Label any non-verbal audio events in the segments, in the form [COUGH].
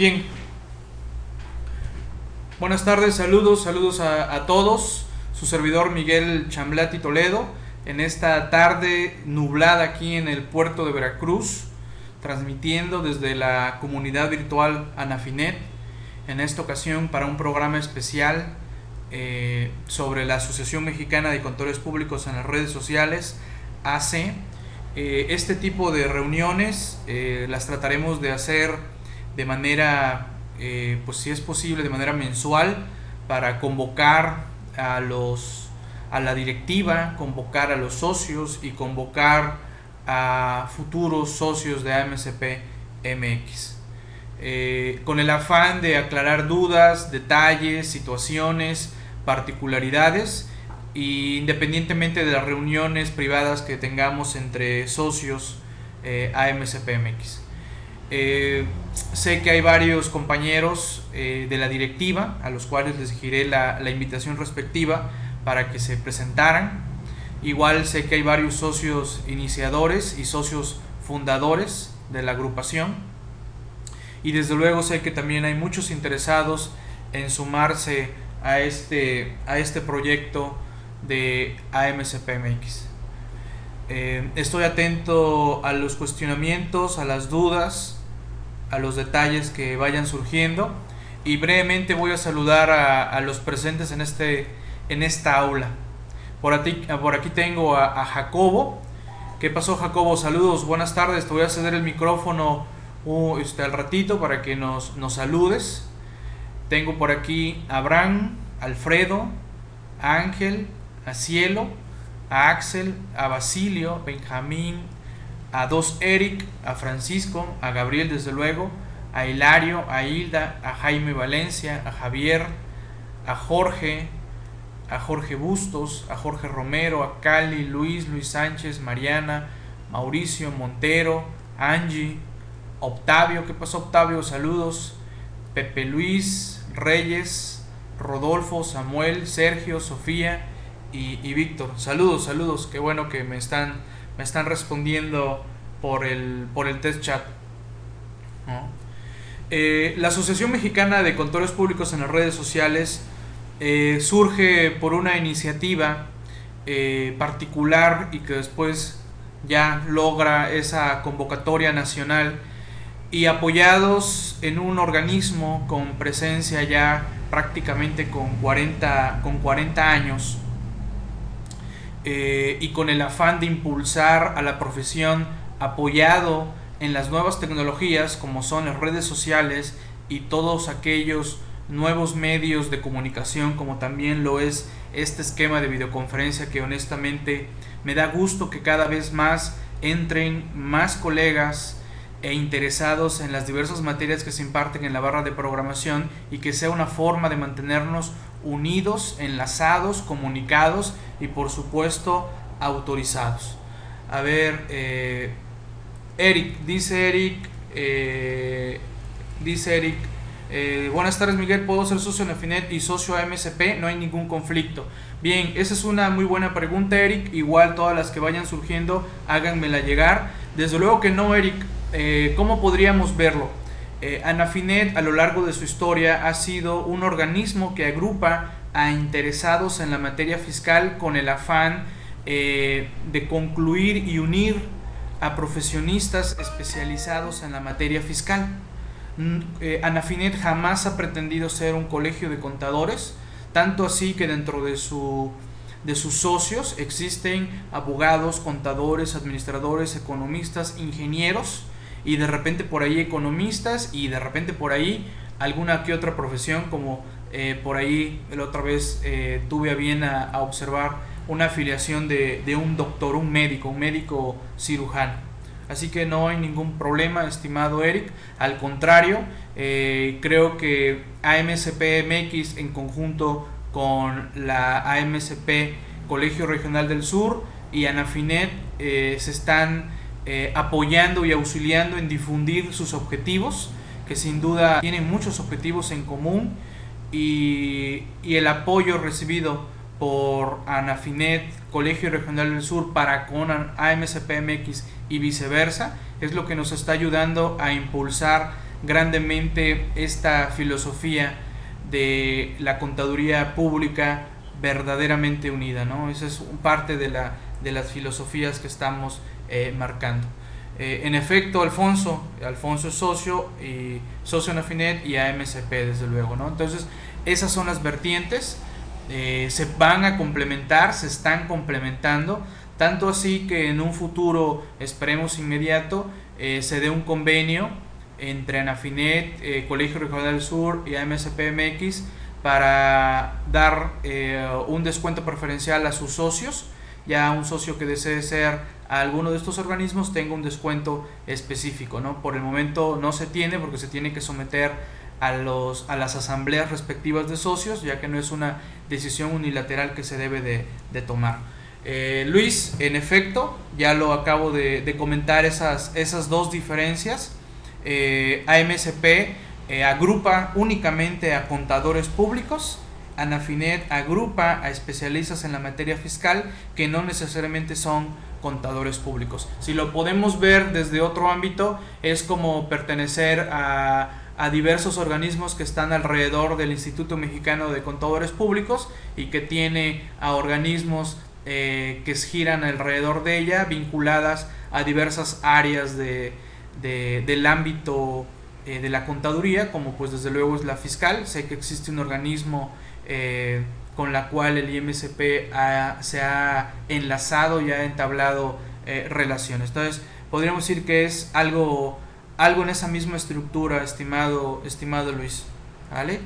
Bien. Buenas tardes, saludos, saludos a, todos. Su servidor Miguel Chamblati Toledo, en esta tarde nublada aquí en el puerto de Veracruz, transmitiendo desde la comunidad virtual Anafinet, en esta ocasión para un programa especial eh, sobre la Asociación Mexicana de Contadores Públicos en las redes sociales, AC. Eh, este tipo de reuniones eh, las trataremos de hacer de manera, pues si es posible, de manera mensual para convocar a los a la directiva, convocar a los socios y convocar a futuros socios de AMCP MX. con el afán de aclarar dudas, detalles, situaciones, particularidades e independientemente de las reuniones privadas que tengamos entre socios eh, AMCPMX. Eh, sé que hay varios compañeros eh, de la directiva a los cuales les giré la, invitación respectiva para que se presentaran. Igual sé que hay varios socios iniciadores y socios fundadores de la agrupación. Y desde luego sé que también hay muchos interesados en sumarse a este, a este proyecto de AMCPMX. Eh, estoy atento a los cuestionamientos, a las dudas, a los detalles que vayan surgiendo y brevemente voy a saludar a, los presentes en, este, en esta aula. Por aquí, por aquí tengo a, Jacobo. ¿Qué pasó Jacobo? Saludos, buenas tardes. Te voy a ceder el micrófono uh, este, al ratito para que nos, nos saludes. Tengo por aquí a Abraham, Alfredo, Ángel, a Cielo, a Axel, a Basilio, Benjamín, a dos Eric, a Francisco, a Gabriel desde luego, a Hilario, a Hilda, a Jaime Valencia, a Javier, a Jorge, a Jorge Bustos, a Jorge Romero, a Cali, Luis, Luis Sánchez, Mariana, Mauricio, Montero, Angie, Octavio, ¿qué pasó Octavio? Saludos, Pepe Luis, Reyes, Rodolfo, Samuel, Sergio, Sofía y, Víctor. Saludos, saludos. Qué bueno que me están, me están respondiendo por el, por el test chat. Eh, la Asociación Mexicana de Contadores Públicos en las redes sociales eh, surge por una iniciativa eh, particular y que después ya logra esa convocatoria nacional y apoyados en un organismo con presencia ya prácticamente con 40, con 40 años y con el afán de impulsar a la profesión apoyado en las nuevas tecnologías como son las redes sociales y todos aquellos nuevos medios de comunicación como también lo es este esquema de videoconferencia que honestamente me da gusto que cada vez más entren más colegas e interesados en las diversas materias que se imparten en la barra de programación y que sea una forma de mantenernos unidos, enlazados, comunicados y por supuesto autorizados. A ver, eh, Eric, dice Eric, eh, dice Eric, eh, buenas tardes Miguel, ¿puedo ser socio en Afinet y socio a? No hay ningún conflicto. Bien, esa es una muy buena pregunta Eric, igual todas las que vayan surgiendo háganmela llegar. Desde luego que no Eric, eh, ¿Cómo podríamos verlo? Eh, Anafinet a lo largo de su historia ha sido un organismo que agrupa a interesados en la materia fiscal con el afán de concluir y unir a profesionistas especializados en la materia fiscal. Mm, Anafinet jamás ha pretendido ser un colegio de contadores, tanto así que dentro de, su, de sus socios existen abogados, contadores, administradores, economistas, ingenieros, y de repente por ahí economistas y de repente por ahí alguna que otra profesión como eh, por ahí la otra vez eh, tuve a bien a, observar una afiliación de, un doctor, un médico, un médico cirujano. Así que no hay ningún problema, estimado Eric. Al contrario, eh, creo que AMCP en conjunto con la AMCP Colegio Regional del Sur y Anafinet se están eh, apoyando y auxiliando en difundir sus objetivos, que sin duda tienen muchos objetivos en común y, el apoyo recibido por Anafinet, Colegio Regional del Sur, para con AMCPMX y viceversa, es lo que nos está ayudando a impulsar grandemente esta filosofía de la contaduría pública verdaderamente unida, ¿no? Esa es parte de, la, de las filosofías que estamos eh, marcando. Eh, en efecto, Alfonso, Alfonso es socio, y socio en Afinet y AMCP, desde luego, ¿no? Entonces, esas son las vertientes, eh, se van a complementar, se están complementando, tanto así que en un futuro, esperemos inmediato, se dé un convenio entre Anafinet, Colegio Regional del Sur y AMCP-MX para dar un descuento preferencial a sus socios, ya un socio que desee ser a alguno de estos organismos tenga un descuento específico. ¿no? Por el momento no se tiene porque se tiene que someter a, los, a las asambleas respectivas de socios, ya que no es una decisión unilateral que se debe de, tomar. Eh, Luis, en efecto, ya lo acabo de, comentar esas, esas dos diferencias. Eh, AMSP eh, agrupa únicamente a contadores públicos, Anafinet agrupa a especialistas en la materia fiscal que no necesariamente son contadores públicos. Si lo podemos ver desde otro ámbito, es como pertenecer a, diversos organismos que están alrededor del Instituto Mexicano de Contadores Públicos y que tiene a organismos eh, que giran alrededor de ella, vinculadas a diversas áreas de, del ámbito eh, de la contaduría, como pues desde luego es la fiscal. Sé que existe un organismo eh, con la cual el IMSP se ha enlazado y ha entablado relaciones. Entonces, podríamos decir que es algo, algo en esa misma estructura, estimado, estimado Luis. ¿Vale?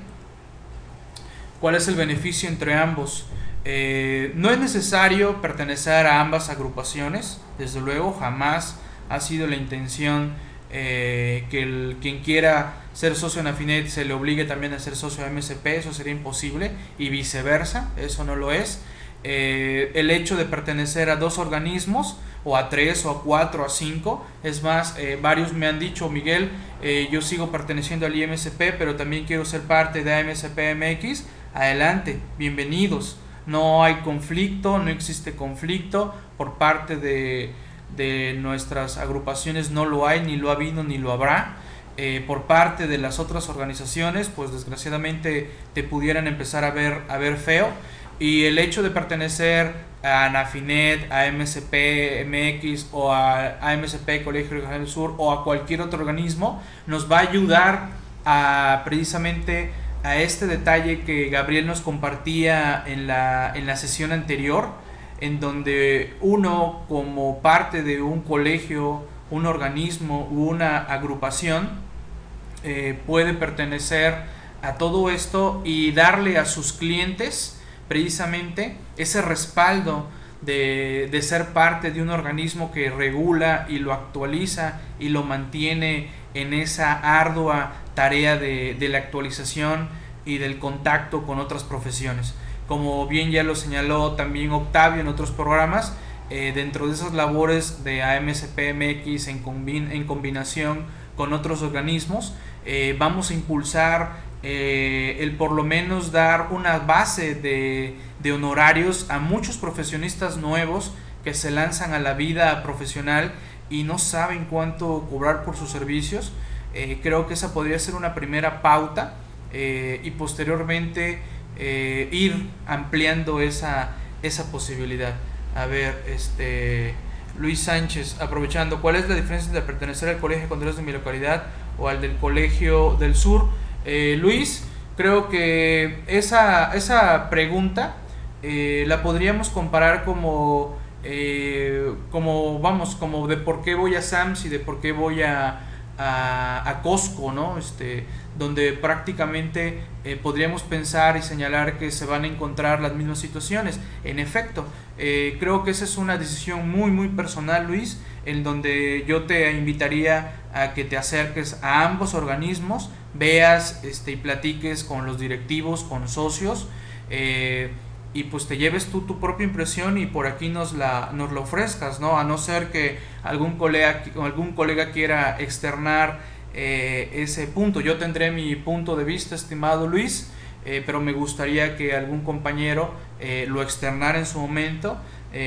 ¿Cuál es el beneficio entre ambos? Eh, no es necesario pertenecer a ambas agrupaciones, desde luego, jamás ha sido la intención eh, que el, quien quiera ser socio en Afinet se le obligue también a ser socio de MSP, eso sería imposible, y viceversa, eso no lo es. Eh, el hecho de pertenecer a dos organismos, o a tres, o a cuatro, a cinco, es más, eh, varios me han dicho, Miguel, yo sigo perteneciendo al IMSP, pero también quiero ser parte de AMSP MX, adelante, bienvenidos. No hay conflicto, no existe conflicto por parte de, de nuestras agrupaciones no lo hay, ni lo ha habido, ni lo habrá. Eh, por parte de las otras organizaciones, pues desgraciadamente te pudieran empezar a ver, a ver feo. Y el hecho de pertenecer a Nafinet, a MSP MX o a AMSP Colegio Regional del Sur o a cualquier otro organismo nos va a ayudar a precisamente a este detalle que Gabriel nos compartía en la, en la sesión anterior en donde uno como parte de un colegio, un organismo u una agrupación eh, puede pertenecer a todo esto y darle a sus clientes precisamente ese respaldo de, ser parte de un organismo que regula y lo actualiza y lo mantiene en esa ardua tarea de, de la actualización y del contacto con otras profesiones. Como bien ya lo señaló también Octavio en otros programas, eh, dentro de esas labores de AMSPMX en, en combinación con otros organismos, eh, vamos a impulsar eh, el por lo menos dar una base de, honorarios a muchos profesionistas nuevos que se lanzan a la vida profesional y no saben cuánto cobrar por sus servicios. creo que esa podría ser una primera pauta y posteriormente eh, ir ampliando esa, esa posibilidad. A ver, este Luis Sánchez, aprovechando, ¿cuál es la diferencia entre pertenecer al colegio de contadores de mi localidad o al del colegio del sur? Eh, Luis, creo que esa, esa pregunta eh, la podríamos comparar como, como, vamos, como de por qué voy a SAMS y de por qué voy a, a, a Costco, ¿no? Este, donde prácticamente eh, podríamos pensar y señalar que se van a encontrar las mismas situaciones. En efecto, eh, creo que esa es una decisión muy, muy personal, Luis, en donde yo te invitaría a que te acerques a ambos organismos, veas este, y platiques con los directivos, con socios, eh, y pues te lleves tú tu propia impresión y por aquí nos la, nos ofrezcas, ¿no? A no ser que algún colega, algún colega quiera externar eh, ese punto. Yo tendré mi punto de vista, estimado Luis, eh, pero me gustaría que algún compañero eh, lo externara en su momento,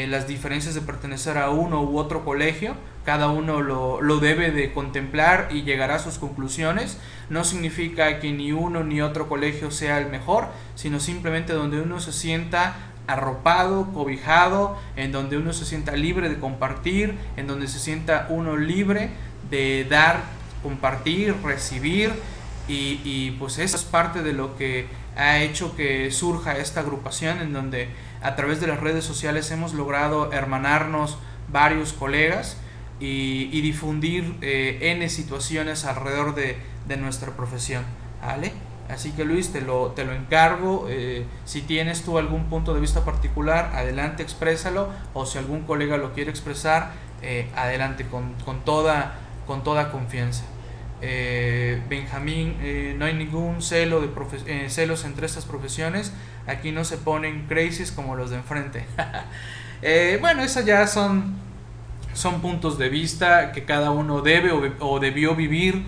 las diferencias de pertenecer a uno u otro colegio. cada uno lo, lo, debe de contemplar y llegará a sus conclusiones. No significa que ni uno ni otro colegio sea el mejor, sino simplemente donde uno se sienta arropado, cobijado, en donde uno se sienta libre de compartir, en donde se sienta uno libre de dar, compartir, recibir y, y pues eso es parte de lo que ha hecho que surja esta agrupación en donde a través de las redes sociales hemos logrado hermanarnos varios colegas y, y difundir eh, N situaciones alrededor de, de nuestra profesión. ¿vale? Así que Luis, te lo, te lo encargo. Eh, si tienes tú algún punto de vista particular, adelante, exprésalo. O si algún colega lo quiere expresar, eh, adelante, con, con, toda, con toda confianza. Eh, Benjamín, no hay ningún celo de celos entre estas profesiones. Aquí no se ponen crisis como los de enfrente. [LAUGHS] bueno, esas ya son, son puntos de vista que cada uno debe o, debió vivir.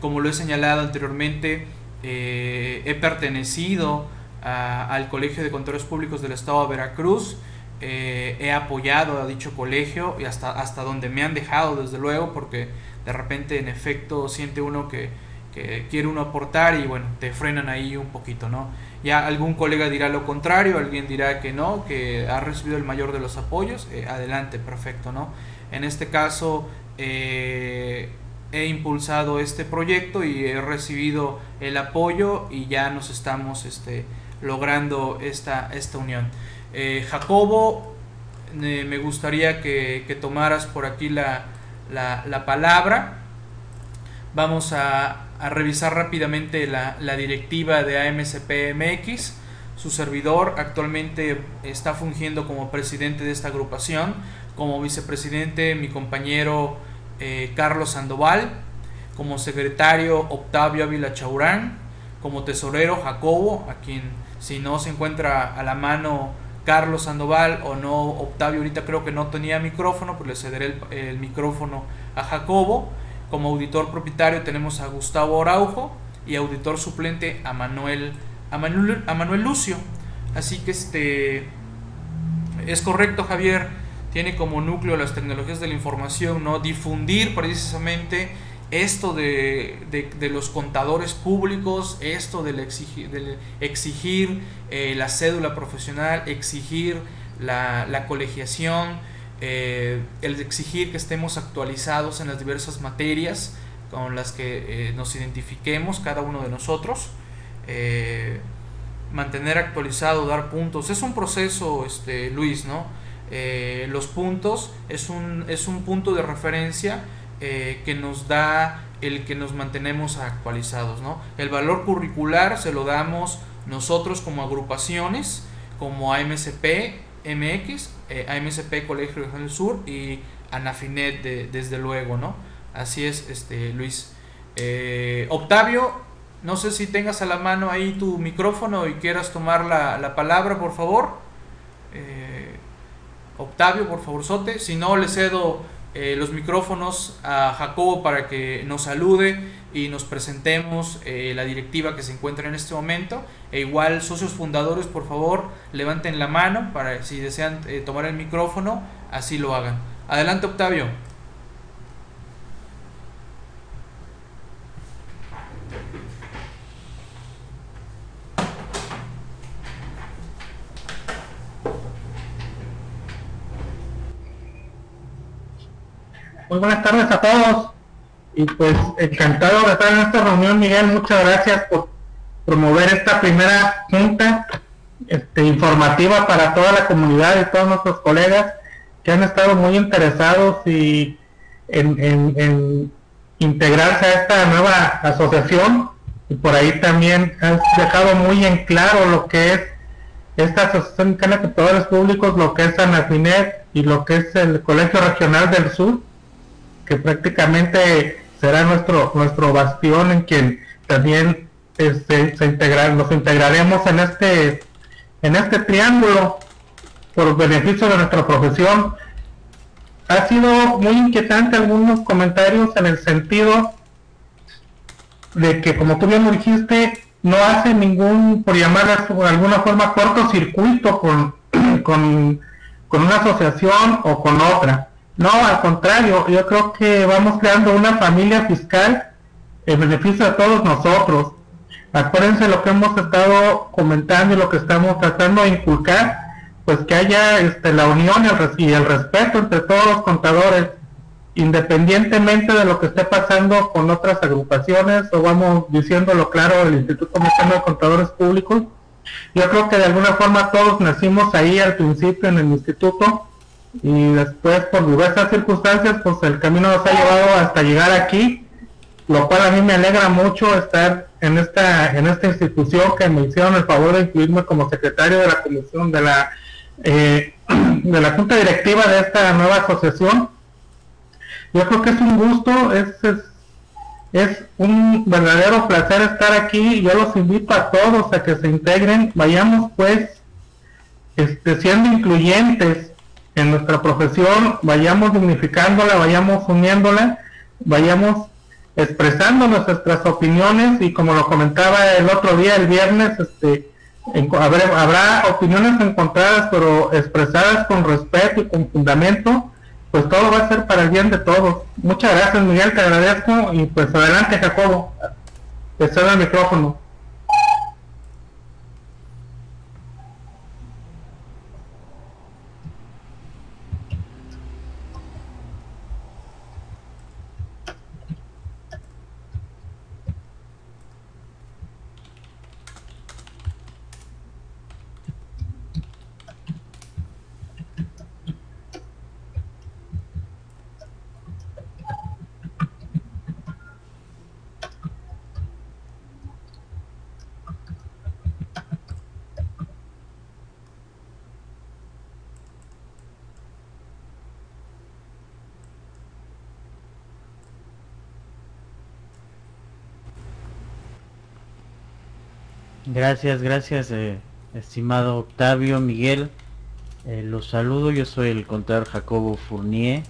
como lo he señalado anteriormente, eh, he pertenecido al Colegio de Contadores Públicos del Estado de Veracruz, eh, he apoyado a dicho colegio y hasta, hasta donde me han dejado, desde luego, porque de repente en efecto siente uno que, quiere uno aportar y bueno, te frenan ahí un poquito, ¿no? Ya algún colega dirá lo contrario, alguien dirá que no, que ha recibido el mayor de los apoyos, eh, adelante, perfecto, ¿no? En este caso, he impulsado este proyecto y he recibido el apoyo y ya nos estamos este, logrando esta, esta unión. Eh, Jacobo, eh, me gustaría que, tomaras por aquí la, palabra. Vamos a, revisar rápidamente la, la, directiva de AMCPMX. Su servidor actualmente está fungiendo como presidente de esta agrupación. Como vicepresidente, mi compañero eh, Carlos Sandoval, como secretario Octavio Ávila Chaurán, como tesorero Jacobo, a quien si no se encuentra a la mano Carlos Sandoval o no Octavio ahorita creo que no tenía micrófono, pues le cederé el, micrófono a Jacobo. Como auditor propietario tenemos a Gustavo Araujo y auditor suplente a Manuel, a Manuel, a Manuel Lucio. Así que este es correcto Javier, tiene como núcleo las tecnologías de la información, ¿no? Difundir precisamente esto de, los contadores públicos, esto del exigir, exigir eh, la cédula profesional, exigir la, colegiación, eh, el exigir que estemos actualizados en las diversas materias con las que eh, nos identifiquemos cada uno de nosotros mantener actualizado, dar puntos. Es un proceso, este, Luis, ¿no? Los puntos es un, es un punto de referencia eh, que nos da el que nos mantenemos actualizados. ¿no? El valor curricular se lo damos nosotros como agrupaciones, como AMCP, MX, eh, Colegio Regional del Sur y Anafinet desde luego, ¿no? Así es, este, Luis. Octavio, no sé si tengas a la mano ahí tu micrófono y quieras tomar la, la palabra, por favor. Octavio, por favor, Sote. Si no, le cedo eh, los micrófonos a Jacobo para que nos salude y nos presentemos eh, la directiva que se encuentra en este momento. E igual, socios fundadores, por favor, levanten la mano para si desean eh, tomar el micrófono, así lo hagan. Adelante, Octavio. Muy buenas tardes a todos. Y pues encantado de estar en esta reunión, Miguel. Muchas gracias por promover esta primera junta este, informativa para toda la comunidad y todos nuestros colegas que han estado muy interesados y en, integrarse a esta nueva asociación. Y por ahí también has dejado muy en claro lo que es esta Asociación de Contadores Públicos, lo que es Anafinet y lo que es el Colegio Regional del Sur que prácticamente será nuestro nuestro bastión en quien también este, se integrar, nos integraremos en este en este triángulo por beneficio de nuestra profesión. Ha sido muy inquietante algunos comentarios en el sentido de que, como tú bien dijiste, no hace ningún, por llamarla de alguna forma, cortocircuito con, [CLEARS THROAT] con, con una asociación o con otra No, al contrario, yo creo que vamos creando una familia fiscal en beneficio de todos nosotros. Acuérdense lo que hemos estado comentando y lo que estamos tratando de inculcar, pues que haya este, la unión y el, respeto entre todos los contadores, independientemente de lo que esté pasando con otras agrupaciones o vamos diciéndolo claro el Instituto Mexicano de Contadores Públicos. Yo creo que de alguna forma todos nacimos ahí al principio en el instituto y después por diversas circunstancias pues el camino nos ha llevado hasta llegar aquí lo cual a mí me alegra mucho estar en esta en esta institución que me hicieron el favor de incluirme como secretario de la comisión de la eh, [CLEARS THROAT] de la junta directiva de esta nueva asociación. Yo creo que es un gusto es, es, un verdadero placer estar aquí. Yo los invito a todos a que se integren. Vayamos pues este, siendo incluyentes en nuestra profesión, vayamos dignificándola, vayamos uniéndola, vayamos expresando nuestras opiniones y como lo comentaba el otro día, el viernes, este, habrá, habrá opiniones encontradas, pero expresadas con respeto y con fundamento, pues todo va a ser para el bien de todos. Muchas gracias Miguel, te agradezco y pues adelante Jacobo, te cedo el micrófono. Gracias, gracias, eh, estimado Octavio, Miguel. Eh, los saludo, yo soy el contador Jacobo Fournier.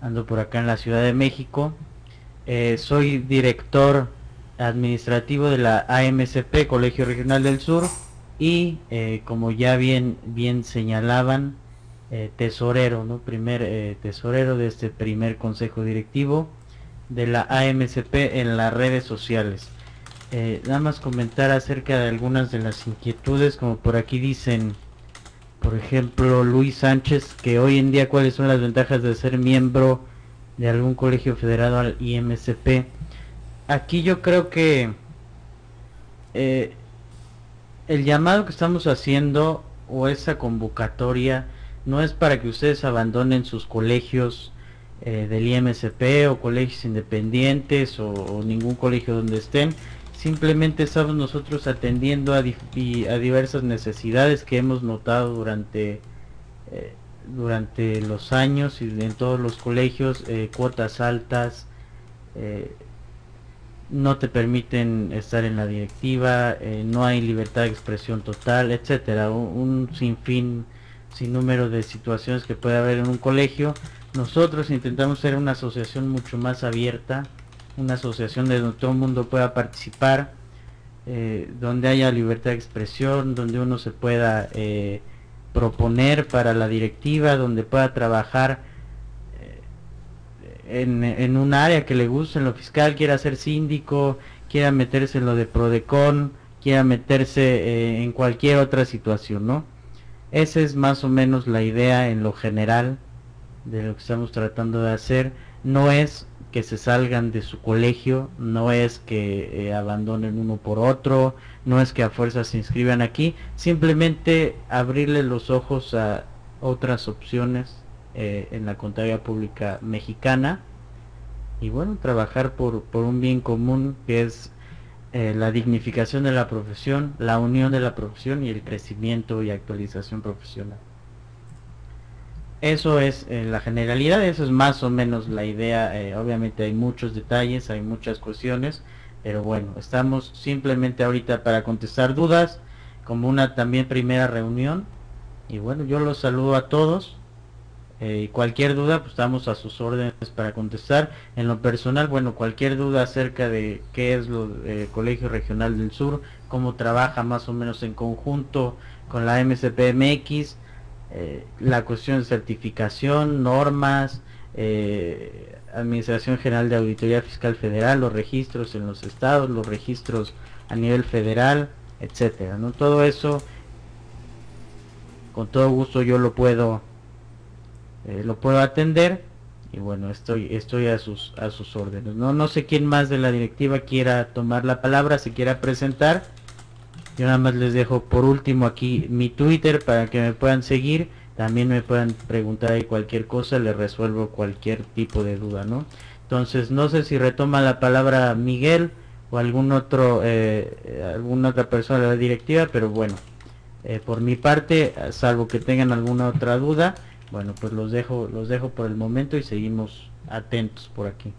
Ando por acá en la Ciudad de México. Eh, soy director administrativo de la AMCP, Colegio Regional del Sur. Y como ya bien, bien señalaban, tesorero, ¿no? Primer tesorero de este primer consejo directivo de la AMCP en las redes sociales. Eh, nada más comentar acerca de algunas de las inquietudes, como por aquí dicen, por ejemplo, Luis Sánchez, que hoy en día cuáles son las ventajas de ser miembro de algún colegio federado al IMSP. Aquí yo creo que eh, el llamado que estamos haciendo o esa convocatoria no es para que ustedes abandonen sus colegios eh, del IMSP o colegios independientes o ningún colegio donde estén, simplemente estamos nosotros atendiendo a, diversas necesidades que hemos notado durante eh, durante los años y en todos los colegios eh, cuotas altas eh, no te permiten estar en la directiva no hay libertad de expresión total etcétera. Un, un sinfín sin número de situaciones que puede haber en un colegio. Nosotros intentamos ser una asociación mucho más abierta una asociación de donde todo el mundo pueda participar, eh, donde haya libertad de expresión, donde uno se pueda eh, proponer para la directiva, donde pueda trabajar eh, en, un área que le guste, en lo fiscal, quiera ser síndico, quiera meterse en lo de Prodecon, quiera meterse en cualquier otra situación, ¿no? Esa es más o menos la idea en lo general de lo que estamos tratando de hacer. No es que se salgan de su colegio, no es que eh, abandonen uno por otro, no es que a fuerza se inscriban aquí, simplemente abrirle los ojos a otras opciones eh, en la contabilidad pública mexicana y bueno, trabajar por, por un bien común que es eh, la dignificación de la profesión, la unión de la profesión y el crecimiento y actualización profesional. Eso es eh, la generalidad, eso es más o menos la idea. Eh, obviamente hay muchos detalles, hay muchas cuestiones, pero bueno, estamos simplemente ahorita para contestar dudas, como una también primera reunión. Y bueno, yo los saludo a todos. Eh, cualquier duda, pues estamos a sus órdenes para contestar. En lo personal, bueno, cualquier duda acerca de qué es lo Colegio Regional del Sur, cómo trabaja más o menos en conjunto con la MCPMX, eh, la cuestión de certificación, normas, eh, Administración General de Auditoría Fiscal Federal, los registros en los estados, los registros a nivel federal, etcétera, ¿no? Todo eso con todo gusto yo lo puedo eh, lo puedo atender y bueno estoy estoy a sus a sus órdenes no no sé quién más de la directiva quiera tomar la palabra se quiera presentar yo nada más les dejo por último aquí mi twitter para que me puedan seguir también me puedan preguntar ahí cualquier cosa les resuelvo cualquier tipo de duda no entonces no sé si retoma la palabra miguel o algún otro eh, alguna otra persona de la directiva pero bueno eh, por mi parte, salvo que tengan alguna otra duda, bueno, pues los dejo, los dejo por el momento y seguimos atentos por aquí.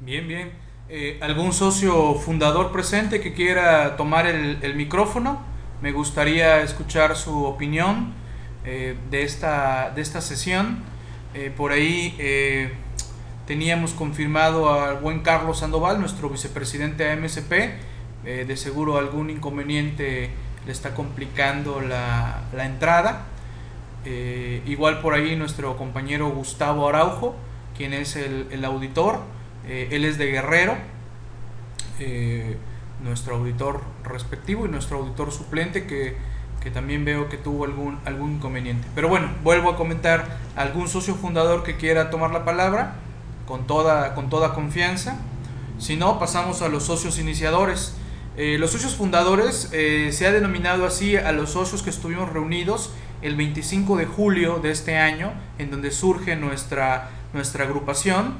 Bien, bien. Eh, ¿Algún socio fundador presente que quiera tomar el, micrófono? Me gustaría escuchar su opinión eh, de, esta, de esta sesión. Eh, por ahí teníamos confirmado al buen Carlos Sandoval, nuestro vicepresidente de MSP. Eh, de seguro algún inconveniente le está complicando la, entrada. igual por ahí nuestro compañero Gustavo Araujo, quien es el, auditor. Él es de Guerrero, nuestro auditor respectivo y nuestro auditor suplente que que también veo que tuvo algún, algún inconveniente. Pero bueno, vuelvo a comentar, algún socio fundador que quiera tomar la palabra, con toda, con toda confianza. Si no, pasamos a los socios iniciadores. Eh, los socios fundadores eh, se ha denominado así a los socios que estuvimos reunidos el 25 de julio de este año, en donde surge nuestra, nuestra agrupación.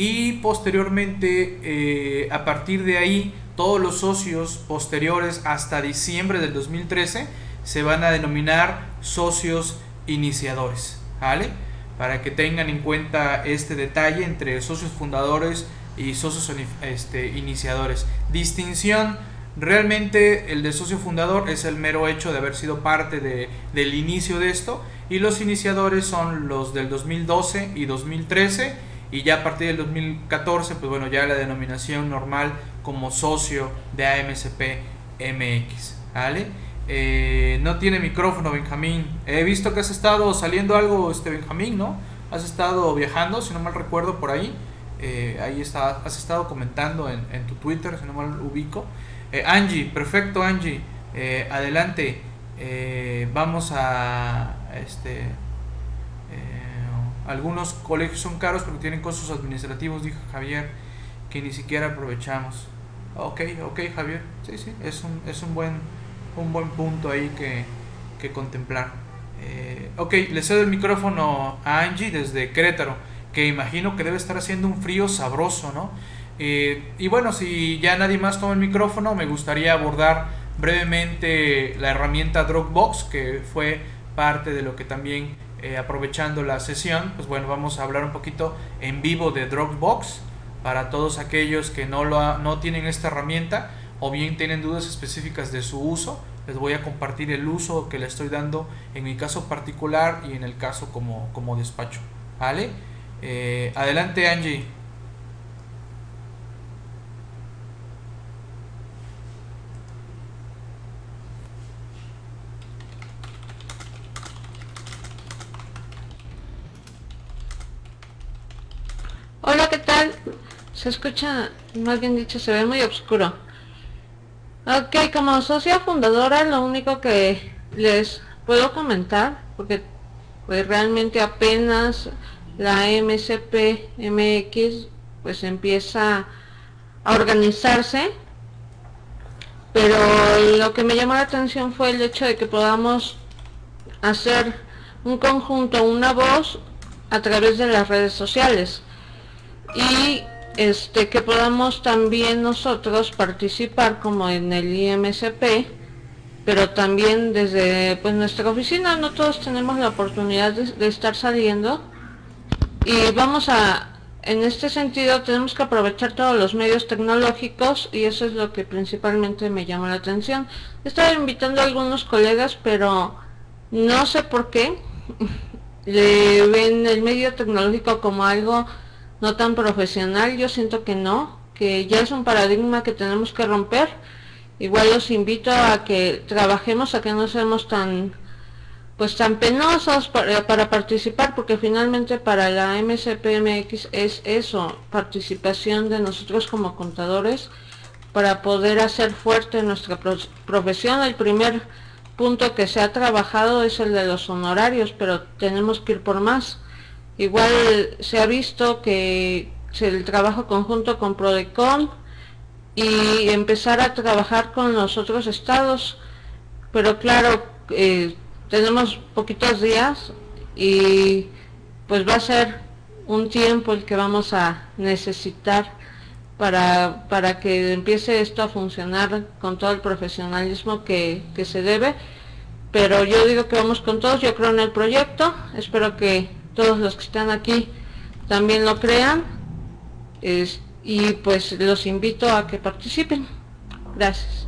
Y posteriormente, eh, a partir de ahí, todos los socios posteriores hasta diciembre del 2013 se van a denominar socios iniciadores, ¿vale? Para que tengan en cuenta este detalle entre socios fundadores y socios este, iniciadores. Distinción, realmente el de socio fundador es el mero hecho de haber sido parte de, del inicio de esto y los iniciadores son los del 2012 y 2013 y ya a partir del 2014 pues bueno ya la denominación normal como socio de AMSP MX, ¿vale? Eh, no tiene micrófono, Benjamín. He visto que has estado saliendo algo, este Benjamín, ¿no? Has estado viajando, si no mal recuerdo, por ahí. Eh, ahí está, has estado comentando en, tu Twitter, si no mal ubico. Eh, Angie, perfecto, Angie. adelante. vamos a. Este, algunos colegios son caros porque tienen costos administrativos, dijo Javier, que ni siquiera aprovechamos. Ok, ok, Javier. Sí, sí, es un, es un buen un buen punto ahí que, que contemplar. Eh, ok, le cedo el micrófono a Angie desde Querétaro, que imagino que debe estar haciendo un frío sabroso, ¿no? Eh, y bueno, si ya nadie más toma el micrófono, me gustaría abordar brevemente la herramienta Dropbox, que fue parte de lo que también, eh, aprovechando la sesión, pues bueno, vamos a hablar un poquito en vivo de Dropbox para todos aquellos que no, lo no tienen esta herramienta o bien tienen dudas específicas de su uso, les voy a compartir el uso que le estoy dando en mi caso particular y en el caso como, como despacho. ¿Vale? Eh, adelante Angie. Hola, ¿qué tal? Se escucha, más bien dicho, se ve muy oscuro. Ok, como socia fundadora lo único que les puedo comentar, porque pues realmente apenas la MCP MX pues empieza a organizarse, pero lo que me llamó la atención fue el hecho de que podamos hacer un conjunto, una voz a través de las redes sociales. Y este, que podamos también nosotros participar como en el IMSP, pero también desde pues, nuestra oficina, no todos tenemos la oportunidad de, estar saliendo. Y vamos a, en este sentido tenemos que aprovechar todos los medios tecnológicos y eso es lo que principalmente me llama la atención. Estaba invitando a algunos colegas, pero no sé por qué. [LAUGHS] Le ven el medio tecnológico como algo no tan profesional, yo siento que no, que ya es un paradigma que tenemos que romper. Igual los invito a que trabajemos, a que no seamos tan pues tan penosos para, para, participar porque finalmente para la MCPMX es eso, participación de nosotros como contadores para poder hacer fuerte nuestra profesión. El primer punto que se ha trabajado es el de los honorarios, pero tenemos que ir por más. Igual se ha visto que el trabajo conjunto con Prodecon y empezar a trabajar con los otros estados, pero claro, eh, tenemos poquitos días y pues va a ser un tiempo el que vamos a necesitar para, para que empiece esto a funcionar con todo el profesionalismo que, que se debe. Pero yo digo que vamos con todos, yo creo en el proyecto, espero que todos los que están aquí también lo crean y pues los invito a que participen. Gracias.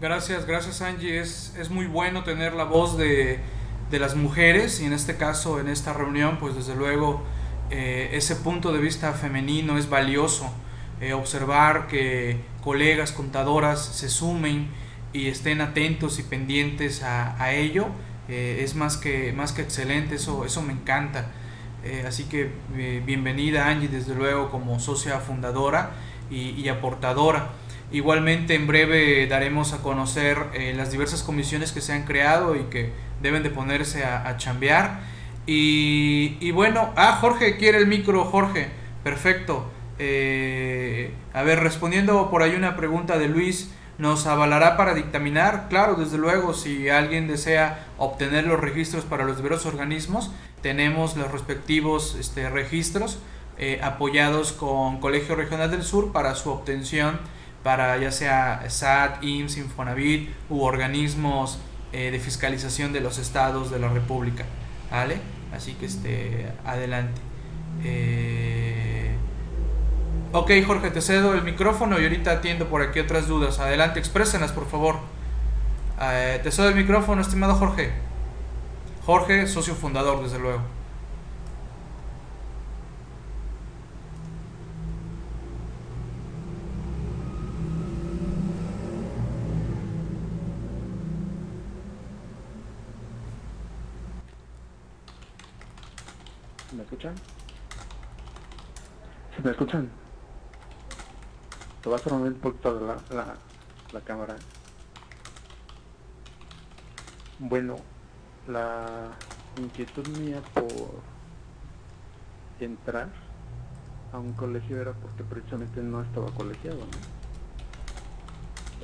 Gracias, gracias Angie. Es, es muy bueno tener la voz de, de, las mujeres y en este caso, en esta reunión, pues desde luego eh, ese punto de vista femenino es valioso. Eh, observar que colegas contadoras se sumen y estén atentos y pendientes a, ello eh, es más que, más que excelente, eso, eso me encanta. así que bienvenida Angie, desde luego como socia fundadora y, aportadora. Igualmente en breve daremos a conocer eh, las diversas comisiones que se han creado y que deben de ponerse a, a chambear. Y, y, bueno, ah, Jorge quiere el micro, Jorge, perfecto. Eh, a ver, respondiendo por ahí una pregunta de Luis, ¿nos avalará para dictaminar? Claro, desde luego, si alguien desea obtener los registros para los diversos organismos, tenemos los respectivos este, registros eh, apoyados con Colegio Regional del Sur para su obtención para ya sea SAT, IMSS, Infonavit u organismos eh, de fiscalización de los estados de la República. ¿Vale? Así que este, adelante. Ok, Jorge, te cedo el micrófono y ahorita atiendo por aquí otras dudas. Adelante, exprésenlas, por favor. Eh, te cedo el micrófono, estimado Jorge. Jorge, socio fundador, desde luego. ¿Me escuchan? ¿Se me escuchan? Te vas a mover un poquito la, la, la cámara. Bueno, la inquietud mía por entrar a un colegio era porque precisamente no estaba colegiado.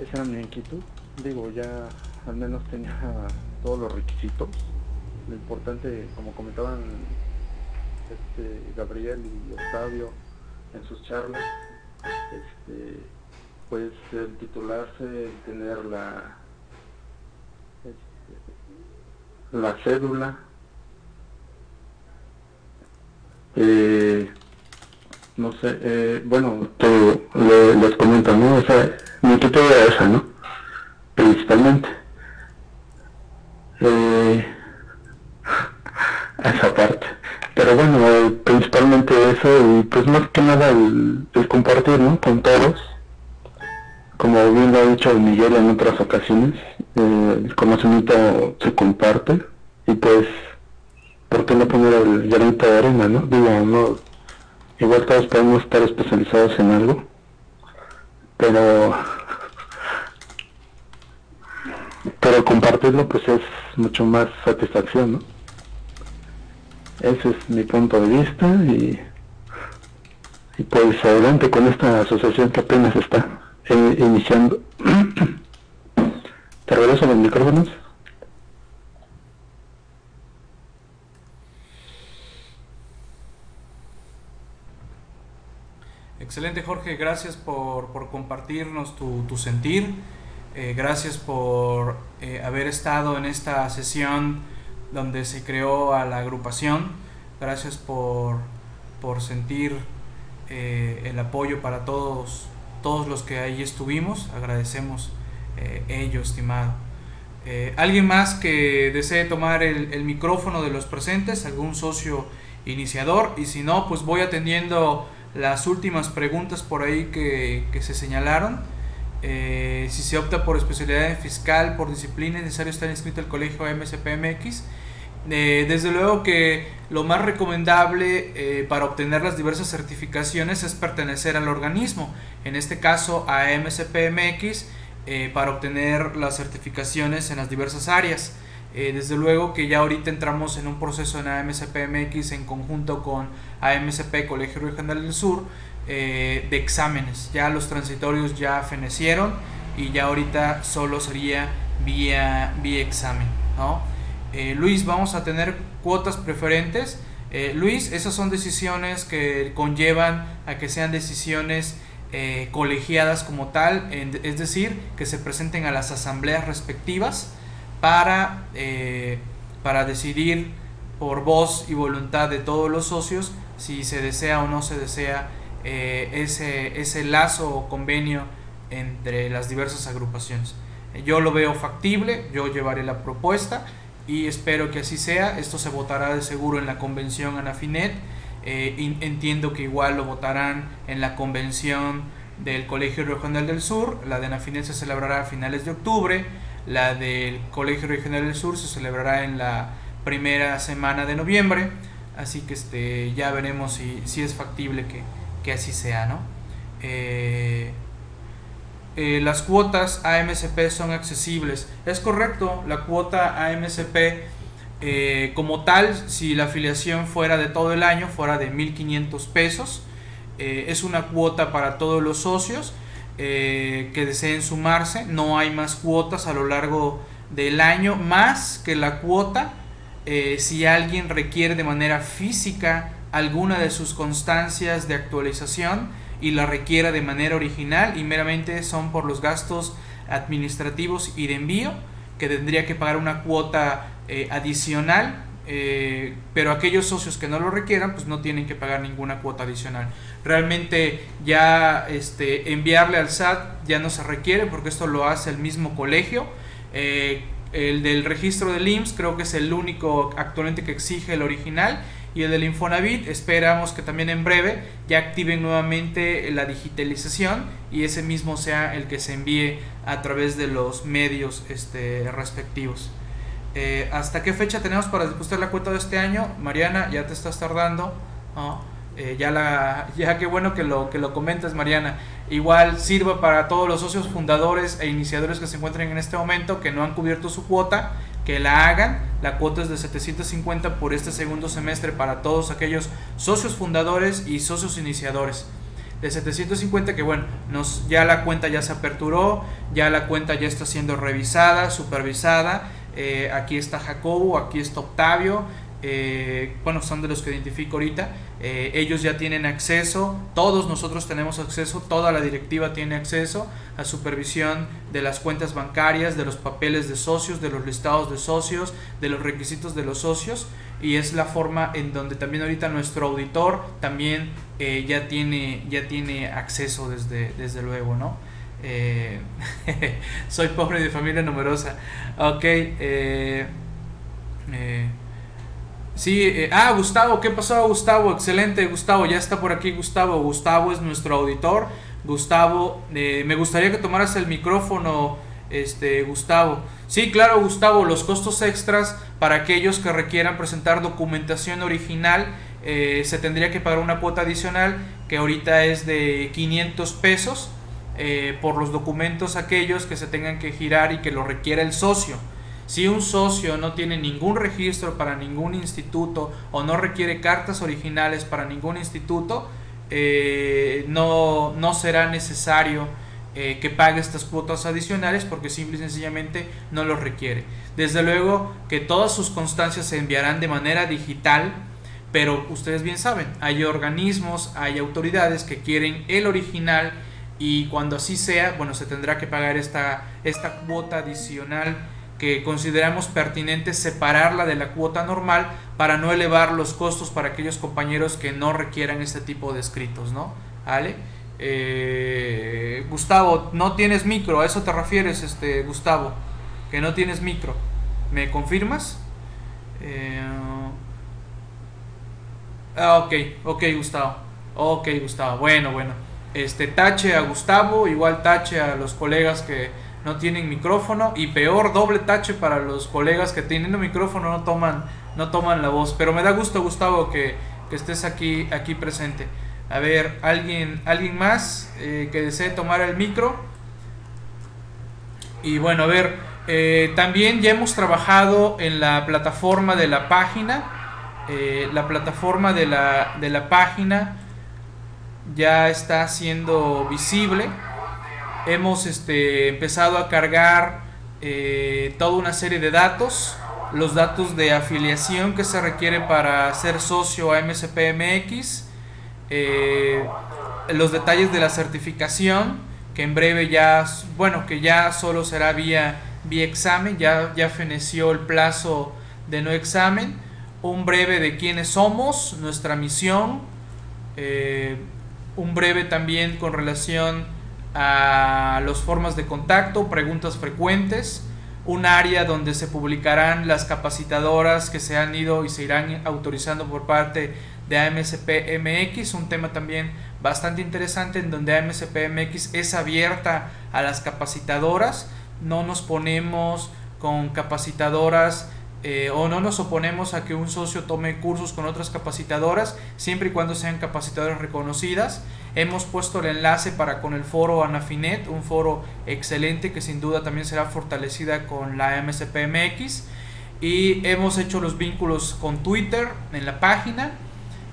Esa era mi inquietud. Digo, ya al menos tenía todos los requisitos. Lo importante, como comentaban este, Gabriel y Octavio en sus charlas, este, pues el titularse, el tener la, este, la cédula, eh, no sé, eh, bueno, te, le, les comento, ¿no? O sea, mi inquietud era esa, ¿no? Principalmente. Eh, [LAUGHS] esa parte pero bueno, principalmente eso y pues más que nada el, compartir, ¿no? Con todos. Como bien lo ha dicho Miguel en otras ocasiones, eh, el conocimiento se comparte y pues, ¿por qué no poner el granito de arena, no? Digo, no, igual todos podemos estar especializados en algo, pero pero compartirlo pues es mucho más satisfacción, ¿no? Ese es mi punto de vista y, y pues adelante con esta asociación que apenas está iniciando. [COUGHS] Te regreso los micrófonos. Excelente Jorge, gracias por, por compartirnos tu, tu sentir, eh, gracias por eh, haber estado en esta sesión donde se creó a la agrupación. Gracias por, por sentir eh, el apoyo para todos, todos los que ahí estuvimos. Agradecemos eh, ello, estimado. Eh, ¿Alguien más que desee tomar el, micrófono de los presentes? ¿Algún socio iniciador? Y si no, pues voy atendiendo las últimas preguntas por ahí que, se señalaron. Eh, si se opta por especialidad fiscal, por disciplina, es necesario estar inscrito al colegio MSPMX. Eh, desde luego que lo más recomendable para obtener las diversas certificaciones es pertenecer al organismo, en este caso a MSPMX eh, para obtener las certificaciones en las diversas áreas. Eh, desde luego que ya ahorita entramos en un proceso en AMCPMX en conjunto con AMCP Colegio Regional del Sur eh, de exámenes. Ya los transitorios ya fenecieron y ya ahorita solo sería vía, vía examen. Luis, vamos a tener cuotas preferentes. Luis, esas son decisiones que conllevan a que sean decisiones eh, colegiadas como tal, es decir, que se presenten a las asambleas respectivas para, eh, para decidir por voz y voluntad de todos los socios si se desea o no se desea eh, ese, ese lazo o convenio entre las diversas agrupaciones. Yo lo veo factible, yo llevaré la propuesta y espero que así sea. Esto se votará de seguro en la convención ANAFINET eh, entiendo que igual lo votarán en la convención del Colegio Regional del Sur. La de Nafinet se celebrará a finales de octubre. La del Colegio Regional del Sur se celebrará en la primera semana de noviembre. Así que este, ya veremos si, si es factible que, que, así sea. ¿no? Eh, eh, las cuotas AMCP son accesibles. Es correcto, la cuota AMCP eh, como tal, si la afiliación fuera de todo el año, fuera de 1.500 pesos, es una cuota para todos los socios que deseen sumarse. No hay más cuotas a lo largo del año, más que la cuota si alguien requiere de manera física alguna de sus constancias de actualización y la requiera de manera original y meramente son por los gastos administrativos y de envío que tendría que pagar una cuota eh, adicional, eh, pero aquellos socios que no lo requieran, pues no tienen que pagar ninguna cuota adicional. Realmente ya este, enviarle al SAT ya no se requiere porque esto lo hace el mismo colegio. Eh, el del registro del IMSS creo que es el único actualmente que exige el original y el del Infonavit esperamos que también en breve ya activen nuevamente la digitalización y ese mismo sea el que se envíe a través de los medios este, respectivos. Eh, ¿Hasta qué fecha tenemos para depositar la cuenta de este año? Mariana, ya te estás tardando. Eh, ya, la, [LAUGHS] ya qué bueno que lo, que lo comentas, Mariana. Igual sirva para todos los socios fundadores e iniciadores que se encuentren en este momento que no han cubierto su cuota que la hagan. La cuota es de 750 por este segundo semestre para todos aquellos socios fundadores y socios iniciadores. De 750 que bueno, nos, ya la cuenta ya se aperturó, ya la cuenta ya está siendo revisada, supervisada. Eh, aquí está Jacobo, aquí está Octavio, eh, bueno, son de los que identifico ahorita, eh, ellos ya tienen acceso, todos nosotros tenemos acceso, toda la directiva tiene acceso a supervisión de las cuentas bancarias, de los papeles de socios, de los listados de socios, de los requisitos de los socios y es la forma en donde también ahorita nuestro auditor también eh, ya, tiene, ya tiene acceso desde, desde luego, ¿no? [LAUGHS] soy pobre de familia numerosa. Ok. Eh, Sí, eh, ah, Gustavo, ¿qué pasó, Gustavo? Excelente, Gustavo, ya está por aquí Gustavo. Gustavo es nuestro auditor. Gustavo, eh, me gustaría que tomaras el micrófono, este, Gustavo. Sí, claro, Gustavo, los costos extras para aquellos que requieran presentar documentación original, eh, se tendría que pagar una cuota adicional que ahorita es de 500 pesos por los documentos aquellos que se tengan que girar y que lo requiera el socio. Si un socio no tiene ningún registro para ningún instituto o no requiere cartas originales para ningún instituto, eh, no, no, será necesario eh, que pague estas cuotas adicionales porque simple y sencillamente no lo requiere. Desde luego que todas sus constancias se enviarán de manera digital, pero ustedes bien saben, hay organismos, hay autoridades que quieren el original y cuando así sea, bueno, se tendrá que pagar esta, esta cuota adicional que consideramos pertinente separarla de la cuota normal para no elevar los costos para aquellos compañeros que no requieran este tipo de escritos, ¿no? ¿Vale? Eh, Gustavo, no tienes micro, ¿a eso te refieres, este, Gustavo? que no tienes micro. ¿Me confirmas? Eh, ah, ok, ok, Gustavo. Ok, Gustavo. Bueno, bueno. Este, tache a Gustavo, igual tache a los colegas que no tienen micrófono y peor doble tache para los colegas que teniendo micrófono no toman no toman la voz. Pero me da gusto, Gustavo, que, estés aquí aquí presente. A ver, alguien alguien más eh, que desee tomar el micro. Y bueno, a ver, eh, también ya hemos trabajado en la plataforma de la página. Eh, la plataforma de la, de la página ya está siendo visible. Hemos este, empezado a cargar eh, toda una serie de datos, los datos de afiliación que se requiere para ser socio a MSPMX, eh, los detalles de la certificación, que en breve ya, bueno, que ya solo será vía, vía examen, ya, ya feneció el plazo de no examen, un breve de quiénes somos, nuestra misión, eh, un breve también con relación a las formas de contacto, preguntas frecuentes, un área donde se publicarán las capacitadoras que se han ido y se irán autorizando por parte de AMSP MX, un tema también bastante interesante en donde AMSP MX es abierta a las capacitadoras, no nos ponemos con capacitadoras eh, o no nos oponemos a que un socio tome cursos con otras capacitadoras, siempre y cuando sean capacitadoras reconocidas. Hemos puesto el enlace para con el foro Anafinet, un foro excelente que sin duda también será fortalecida con la MSPMX. Y hemos hecho los vínculos con Twitter en la página.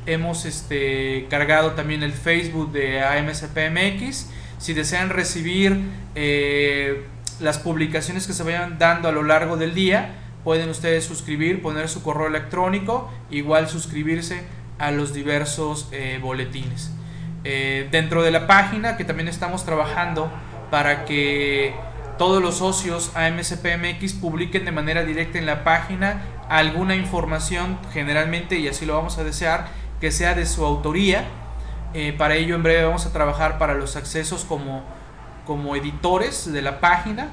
Hemos este, cargado también el Facebook de AMSPMX. Si desean recibir eh, las publicaciones que se vayan dando a lo largo del día, pueden ustedes suscribir, poner su correo electrónico, igual suscribirse a los diversos eh, boletines. Eh, dentro de la página que también estamos trabajando para que todos los socios AMSPMX publiquen de manera directa en la página alguna información generalmente y así lo vamos a desear que sea de su autoría eh, para ello en breve vamos a trabajar para los accesos como, como editores de la página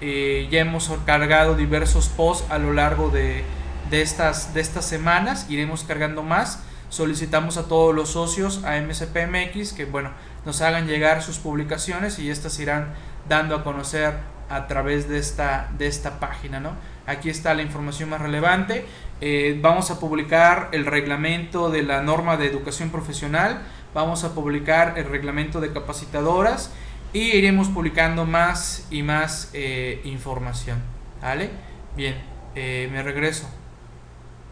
eh, ya hemos cargado diversos posts a lo largo de, estas, de estas semanas. Iremos cargando más. Solicitamos a todos los socios a MSPMX que bueno, nos hagan llegar sus publicaciones y estas irán dando a conocer a través de esta, de esta página. ¿no? Aquí está la información más relevante. Eh, vamos a publicar el reglamento de la norma de educación profesional. Vamos a publicar el reglamento de capacitadoras y iremos publicando más y más eh, información. ¿Vale? Bien, eh, me regreso.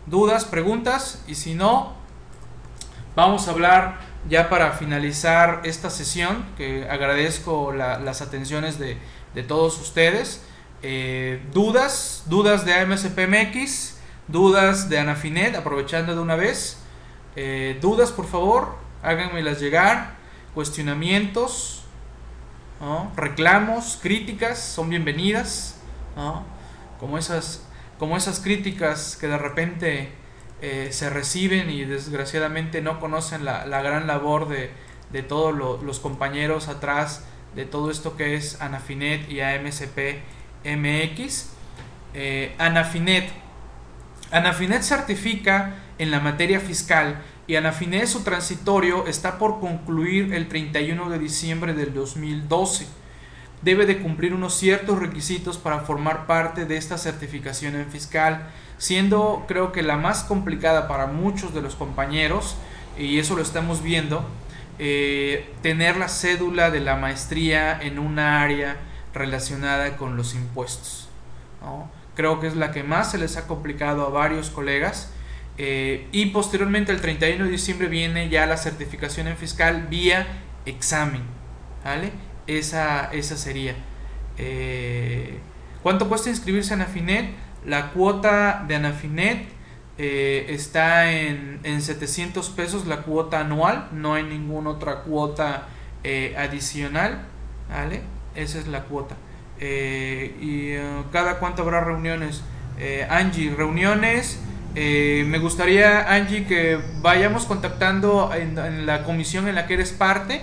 ¿Dudas, preguntas? Y si no, vamos a hablar ya para finalizar esta sesión, que agradezco las atenciones de, todos ustedes. Eh, dudas, dudas de AMSPMX, dudas de Anafinet, aprovechando de una vez. dudas, por favor, háganmelas llegar. Cuestionamientos, reclamos, críticas son bienvenidas, como, esas, como esas críticas que de repente eh, se reciben y desgraciadamente no conocen la, gran labor de, todos los compañeros atrás de todo esto que es Anafinet y AMCP MX. Eh, Anafinet. Anafinet certifica en la materia fiscal y Anafinet su transitorio está por concluir el 31 de diciembre del 2012. Debe de cumplir unos ciertos requisitos para formar parte de esta certificación en fiscal, siendo creo que la más complicada para muchos de los compañeros, y eso lo estamos viendo, eh, tener la cédula de la maestría en una área relacionada con los impuestos. Creo que es la que más se les ha complicado a varios colegas eh, y posteriormente el 31 de diciembre viene ya la certificación en fiscal vía examen. ¿Vale? Esa, esa sería. Eh, ¿Cuánto cuesta inscribirse en Anafinet? La cuota de Anafinet eh, está en, en, 700 pesos la cuota anual. No hay ninguna otra cuota adicional. ¿Vale? Esa es la cuota. ¿Y cada cuánto habrá reuniones? Angie, reuniones eh, me gustaría, Angie, que vayamos contactando en, la comisión en la que eres parte.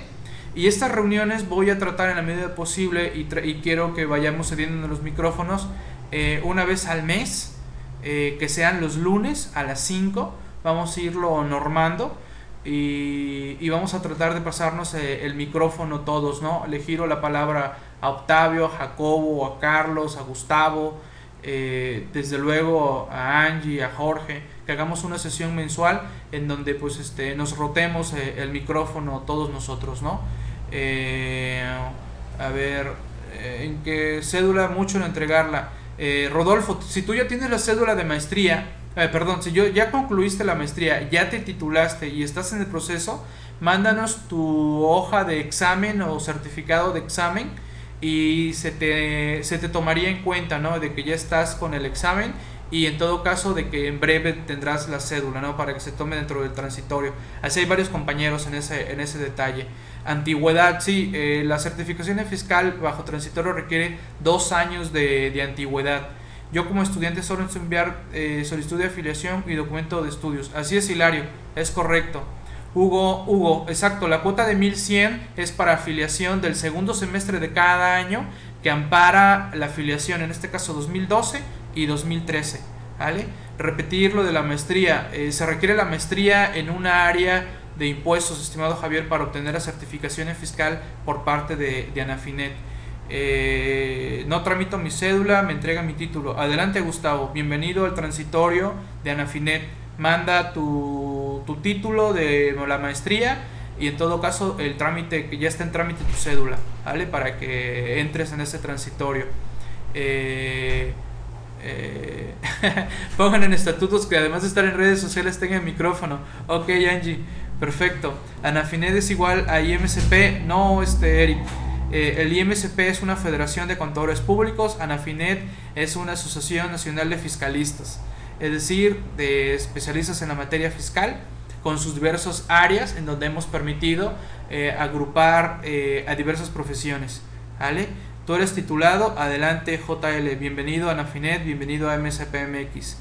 Y estas reuniones voy a tratar en la medida posible y, quiero que vayamos cediendo los micrófonos eh, una vez al mes, eh, que sean los lunes a las 5. Vamos a irlo normando y, vamos a tratar de pasarnos el micrófono todos, ¿no? Le giro la palabra a Octavio, a Jacobo, a Carlos, a Gustavo, desde luego a Angie, a Jorge, que hagamos una sesión mensual en donde pues este, nos rotemos el micrófono todos nosotros, ¿no? a ver, en qué cédula mucho en entregarla. Eh, Rodolfo, si tú ya tienes la cédula de maestría, eh, perdón, si yo ya concluiste la maestría, ya te titulaste y estás en el proceso, mándanos tu hoja de examen o certificado de examen y se te, se te tomaría en cuenta, ¿no? De que ya estás con el examen y en todo caso de que en breve tendrás la cédula, ¿no? Para que se tome dentro del transitorio. Así hay varios compañeros en ese, en ese detalle. Antigüedad, sí, eh, la certificación fiscal bajo transitorio requiere dos años de, de antigüedad. Yo como estudiante solo enviar eh, solicitud de afiliación y documento de estudios. Así es, Hilario, es correcto. Hugo, Hugo, exacto, la cuota de 1100 es para afiliación del segundo semestre de cada año que ampara la afiliación, en este caso 2012 y 2013. ¿vale? Repetir lo de la maestría. Eh, se requiere la maestría en una área de impuestos, estimado Javier, para obtener la certificación fiscal por parte de, Anafinet. Eh, no tramito mi cédula, me entrega mi título. Adelante, Gustavo. Bienvenido al transitorio de Anafinet. Manda tu, tu título de la maestría y en todo caso el trámite, que ya está en trámite tu cédula, ¿vale? Para que entres en ese transitorio. Eh, eh, [LAUGHS] pongan en estatutos que además de estar en redes sociales tengan micrófono. Ok, Angie. Perfecto. Anafinet es igual a IMCP. No, este, Eric. Eh, el IMCP es una federación de contadores públicos. Anafinet es una asociación nacional de fiscalistas. Es decir, de especialistas en la materia fiscal con sus diversas áreas en donde hemos permitido eh, agrupar eh, a diversas profesiones. ¿vale? Tú eres titulado, adelante JL, bienvenido a Anafinet, bienvenido a MSPMX.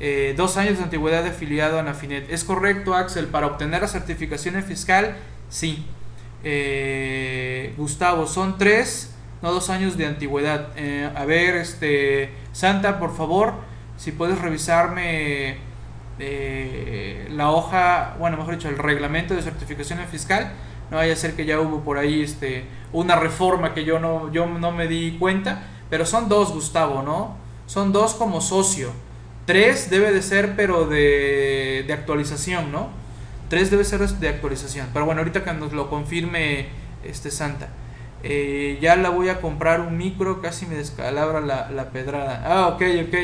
Eh, dos años de antigüedad de afiliado a Anafinet. ¿Es correcto, Axel? Para obtener la certificación fiscal, sí. Eh, Gustavo, son tres, no dos años de antigüedad. A ver, este, Santa, por favor, si puedes revisarme la hoja, bueno, mejor dicho, el reglamento de certificación fiscal. No vaya a ser que ya hubo por ahí este, una reforma que yo no, yo no me di cuenta. Pero son dos, Gustavo, ¿no? Son dos como socio. Tres debe de ser, pero de, de actualización, ¿no? Tres debe ser de actualización. Pero bueno, ahorita que nos lo confirme este Santa. Eh, ya la voy a comprar un micro, casi me descalabra la, la, pedrada. Ah, ok, ok.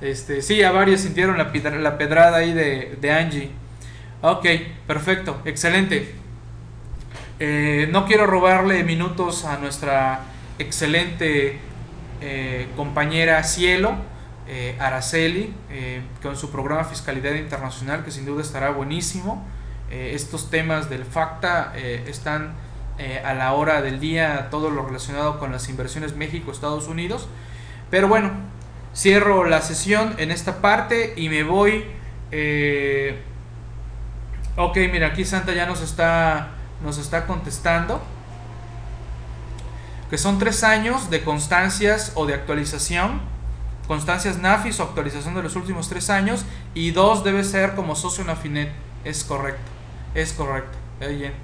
Este, sí, a varios sintieron la, pedrada ahí de, de Angie. Ok, perfecto, excelente. Eh, no quiero robarle minutos a nuestra excelente eh, compañera Cielo eh, Araceli, eh, con su programa Fiscalidad Internacional, que sin duda estará buenísimo. Eh, estos temas del FACTA están a la hora del día, todo lo relacionado con las inversiones México-Estados Unidos. Pero bueno, cierro la sesión en esta parte y me voy. ok, mira, aquí Santa ya nos está, nos está contestando que son tres años de constancias o de actualización constancias NAFIS o actualización de los últimos tres años y dos debe ser como socio Nafinet. Es correcto, es correcto. Bien,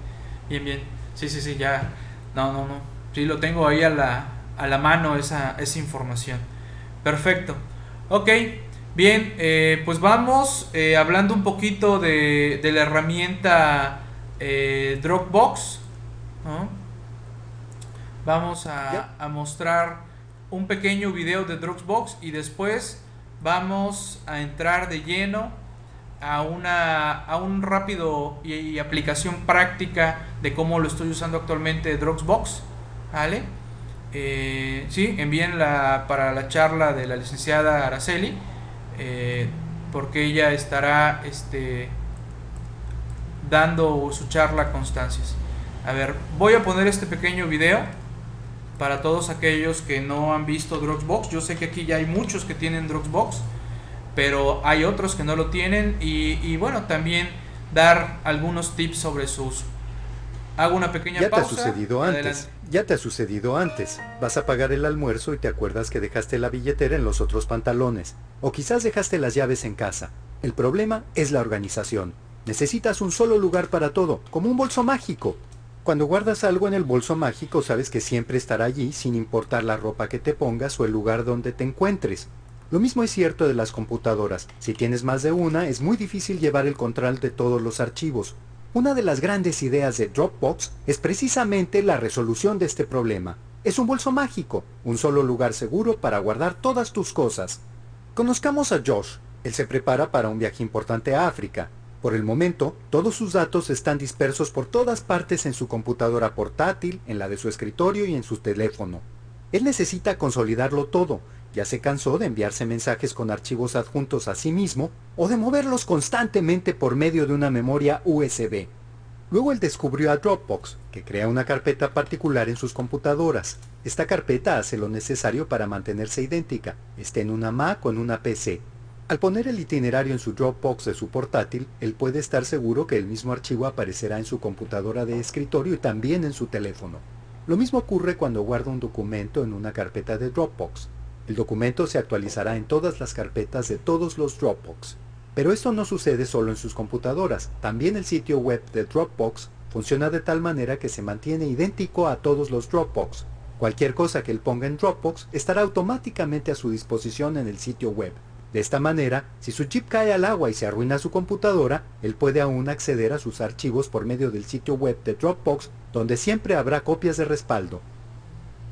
bien, bien. Sí, sí, sí, ya. No, no, no. Sí, lo tengo ahí a la, a la mano esa, esa información. Perfecto. Ok, bien, eh, pues vamos eh, hablando un poquito de, de la herramienta eh, Dropbox. Vamos a, a mostrar un pequeño video de Dropbox y después vamos a entrar de lleno a, una, a un rápido y, aplicación práctica de cómo lo estoy usando actualmente Dropbox. ¿Vale? Eh, sí, envíenla para la charla de la licenciada Araceli, eh, porque ella estará este, dando su charla a Constancias. A ver, voy a poner este pequeño video para todos aquellos que no han visto Dropbox. Yo sé que aquí ya hay muchos que tienen Dropbox, pero hay otros que no lo tienen y, bueno, también dar algunos tips sobre su uso. Hago una pequeña ya pausa. te ha sucedido antes. Adelante. Ya te ha sucedido antes. Vas a pagar el almuerzo y te acuerdas que dejaste la billetera en los otros pantalones. O quizás dejaste las llaves en casa. El problema es la organización. Necesitas un solo lugar para todo, como un bolso mágico. Cuando guardas algo en el bolso mágico sabes que siempre estará allí sin importar la ropa que te pongas o el lugar donde te encuentres. Lo mismo es cierto de las computadoras. Si tienes más de una, es muy difícil llevar el control de todos los archivos. Una de las grandes ideas de Dropbox es precisamente la resolución de este problema. Es un bolso mágico, un solo lugar seguro para guardar todas tus cosas. Conozcamos a Josh. Él se prepara para un viaje importante a África. Por el momento, todos sus datos están dispersos por todas partes en su computadora portátil, en la de su escritorio y en su teléfono. Él necesita consolidarlo todo. Ya se cansó de enviarse mensajes con archivos adjuntos a sí mismo o de moverlos constantemente por medio de una memoria USB. Luego él descubrió a Dropbox, que crea una carpeta particular en sus computadoras. Esta carpeta hace lo necesario para mantenerse idéntica, esté en una Mac o en una PC. Al poner el itinerario en su Dropbox de su portátil, él puede estar seguro que el mismo archivo aparecerá en su computadora de escritorio y también en su teléfono. Lo mismo ocurre cuando guarda un documento en una carpeta de Dropbox. El documento se actualizará en todas las carpetas de todos los Dropbox. Pero esto no sucede solo en sus computadoras, también el sitio web de Dropbox funciona de tal manera que se mantiene idéntico a todos los Dropbox. Cualquier cosa que él ponga en Dropbox estará automáticamente a su disposición en el sitio web. De esta manera, si su chip cae al agua y se arruina su computadora, él puede aún acceder a sus archivos por medio del sitio web de Dropbox, donde siempre habrá copias de respaldo.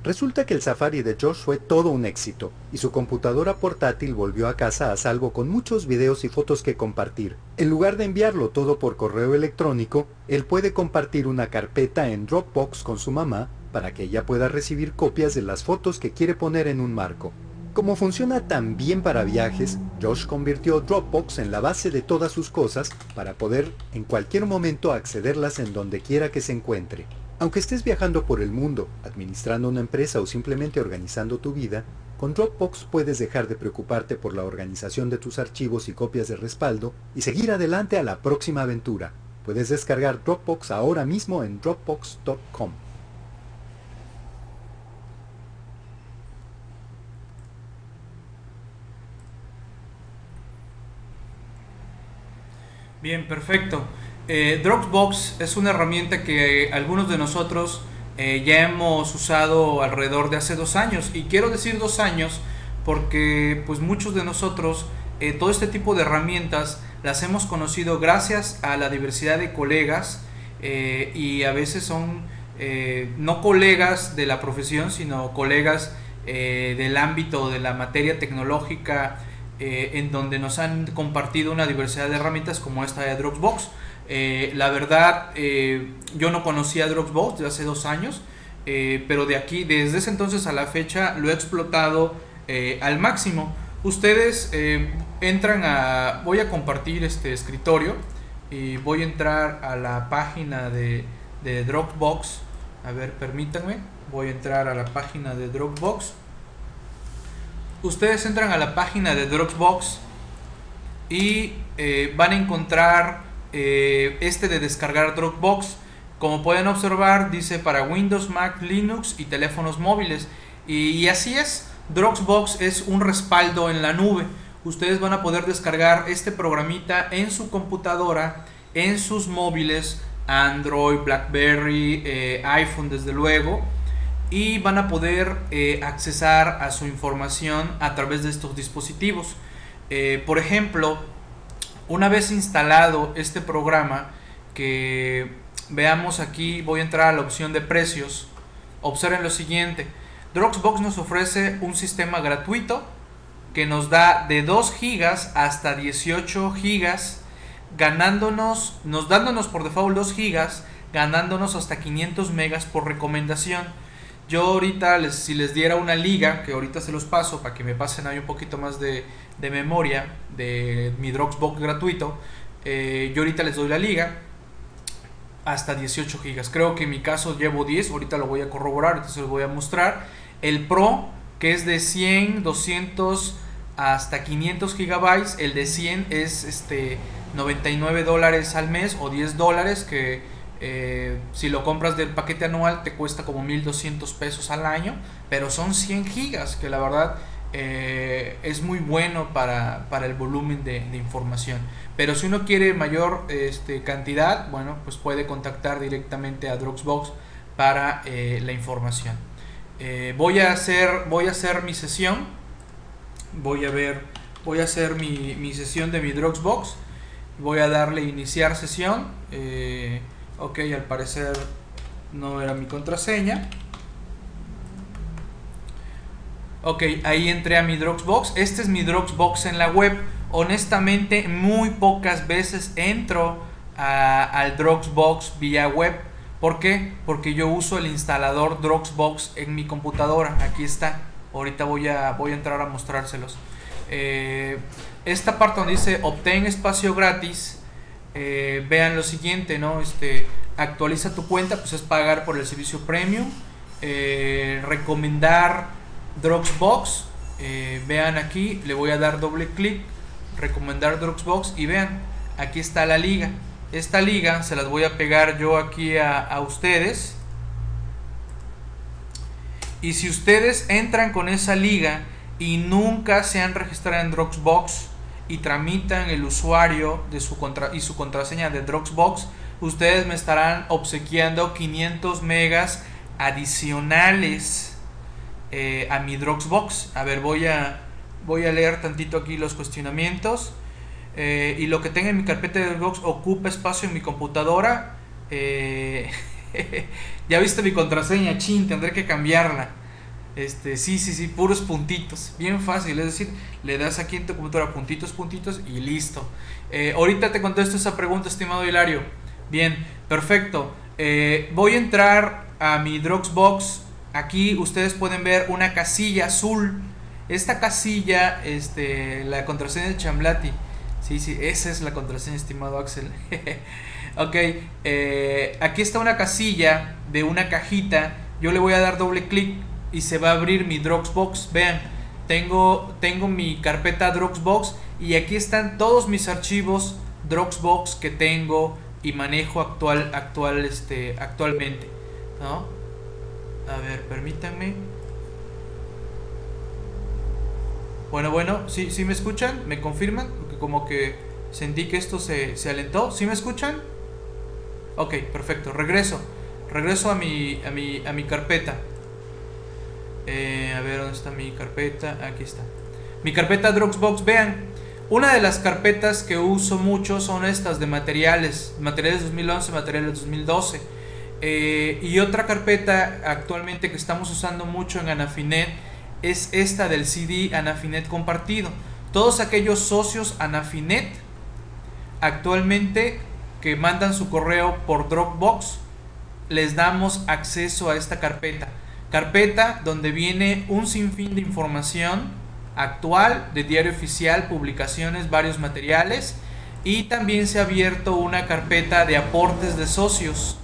Resulta que el Safari de Josh fue todo un éxito, y su computadora portátil volvió a casa a salvo con muchos videos y fotos que compartir. En lugar de enviarlo todo por correo electrónico, él puede compartir una carpeta en Dropbox con su mamá para que ella pueda recibir copias de las fotos que quiere poner en un marco. Como funciona tan bien para viajes, Josh convirtió Dropbox en la base de todas sus cosas para poder en cualquier momento accederlas en donde quiera que se encuentre. Aunque estés viajando por el mundo, administrando una empresa o simplemente organizando tu vida, con Dropbox puedes dejar de preocuparte por la organización de tus archivos y copias de respaldo y seguir adelante a la próxima aventura. Puedes descargar Dropbox ahora mismo en dropbox.com. Bien, perfecto. Eh, Dropbox es una herramienta que algunos de nosotros eh, ya hemos usado alrededor de hace dos años. Y quiero decir dos años porque pues muchos de nosotros eh, todo este tipo de herramientas las hemos conocido gracias a la diversidad de colegas eh, y a veces son no colegas de la profesión, sino colegas del ámbito de la materia tecnológica en donde nos han compartido una diversidad de herramientas como esta de Dropbox. Eh, la verdad, eh, yo no conocía Dropbox desde hace dos años, eh, pero de aquí, desde ese entonces a la fecha, lo he explotado al máximo. Ustedes entran a, voy a compartir este escritorio y voy a entrar a la página de, de Dropbox. A ver, permítanme, voy a entrar a la página de Dropbox. Ustedes entran a la página de Dropbox y van a encontrar eh, este de descargar Dropbox. Como pueden observar, dice para Windows, Mac, Linux y teléfonos móviles. Y, así es, Dropbox es un respaldo en la nube. Ustedes van a poder descargar este programita en su computadora, en sus móviles, Android, BlackBerry, eh, iPhone desde luego. Y van a poder eh, accesar a su información a través de estos dispositivos. Eh, por ejemplo, una vez instalado este programa, que veamos aquí, voy a entrar a la opción de precios. Observen lo siguiente. Dropbox nos ofrece un sistema gratuito que nos da de 2 gigas hasta 18 gigas, ganándonos, nos dándonos por default 2 gigas, ganándonos hasta 500 megas por recomendación. Yo ahorita, si les diera una liga, que ahorita se los paso para que me pasen ahí un poquito más de, de memoria de mi Dropbox gratuito, eh, yo ahorita les doy la liga hasta 18 gigas. Creo que en mi caso llevo 10, ahorita lo voy a corroborar, entonces les voy a mostrar. El Pro, que es de 100, 200 hasta 500 gigabytes, el de 100 es este 99 dólares al mes o 10 dólares, que Eh, si lo compras del paquete anual te cuesta como 1200 pesos al año, pero son 100 gigas, que la verdad eh, es muy bueno para, el volumen de, información. Pero si uno quiere mayor este, cantidad, bueno, pues puede contactar directamente a Dropbox para eh, la información. voy, a hacer, voy a hacer mi sesión. Voy a ver, voy a hacer mi, mi sesión de mi Dropbox. Voy a darle iniciar sesión. Ok, al parecer no era mi contraseña. Ok, ahí entré a mi Dropbox. Este es mi Dropbox en la web. Honestamente, muy pocas veces entro al Dropbox vía web. ¿Por qué? Porque yo uso el instalador Dropbox en mi computadora. Aquí está. Ahorita voy a, voy a entrar a mostrárselos. Eh, esta parte donde dice obtén espacio gratis eh, vean lo siguiente, ¿no? Este, actualiza tu cuenta, pues es pagar por el servicio premium. Eh, recomendar Dropbox. Eh, vean aquí, le voy a dar doble clic. Recomendar Dropbox y vean, aquí está la liga. Esta liga se las voy a pegar yo aquí a, a ustedes. Y si ustedes entran con esa liga y nunca se han registrado en Dropbox, y tramitan el usuario de su contra y su contraseña de Dropbox, ustedes me estarán obsequiando 500 megas adicionales eh, a mi Dropbox. A ver, voy a, voy a leer tantito aquí los cuestionamientos. Eh, y lo que tenga en mi carpeta de Dropbox ocupa espacio en mi computadora. Eh, [LAUGHS] ya viste mi contraseña, chin, tendré que cambiarla. Este, sí, sí, sí, puros puntitos. Bien fácil, es decir, le das aquí en tu computadora puntitos, puntitos y listo. Ahorita te contesto esa pregunta, estimado Hilario. Bien, perfecto. Voy a entrar a mi Dropbox. Aquí ustedes pueden ver una casilla azul. Esta casilla, este, la contraseña de Chamblati. Sí, sí, esa es la contraseña, estimado Axel. [LAUGHS] ok, eh, aquí está una casilla de una cajita. Yo le voy a dar doble clic y se va a abrir mi Dropbox. Vean, tengo, tengo mi carpeta Dropbox y aquí están todos mis archivos Dropbox que tengo y manejo actual, actual, este, actualmente. ¿no? A ver, permítanme. Bueno, bueno, ¿sí, ¿sí me escuchan? ¿Me confirman? Porque como que sentí que esto se, se alentó. ¿Sí me escuchan? Ok, perfecto. Regreso. Regreso a mi, a mi, a mi carpeta. Eh, a ver, ¿dónde está mi carpeta? Aquí está. Mi carpeta Dropbox, vean. Una de las carpetas que uso mucho son estas de materiales. Materiales 2011, materiales 2012. Eh, y otra carpeta actualmente que estamos usando mucho en Anafinet es esta del CD Anafinet compartido. Todos aquellos socios Anafinet actualmente que mandan su correo por Dropbox les damos acceso a esta carpeta. Carpeta donde viene un sinfín de información actual de diario oficial, publicaciones, varios materiales y también se ha abierto una carpeta de aportes de socios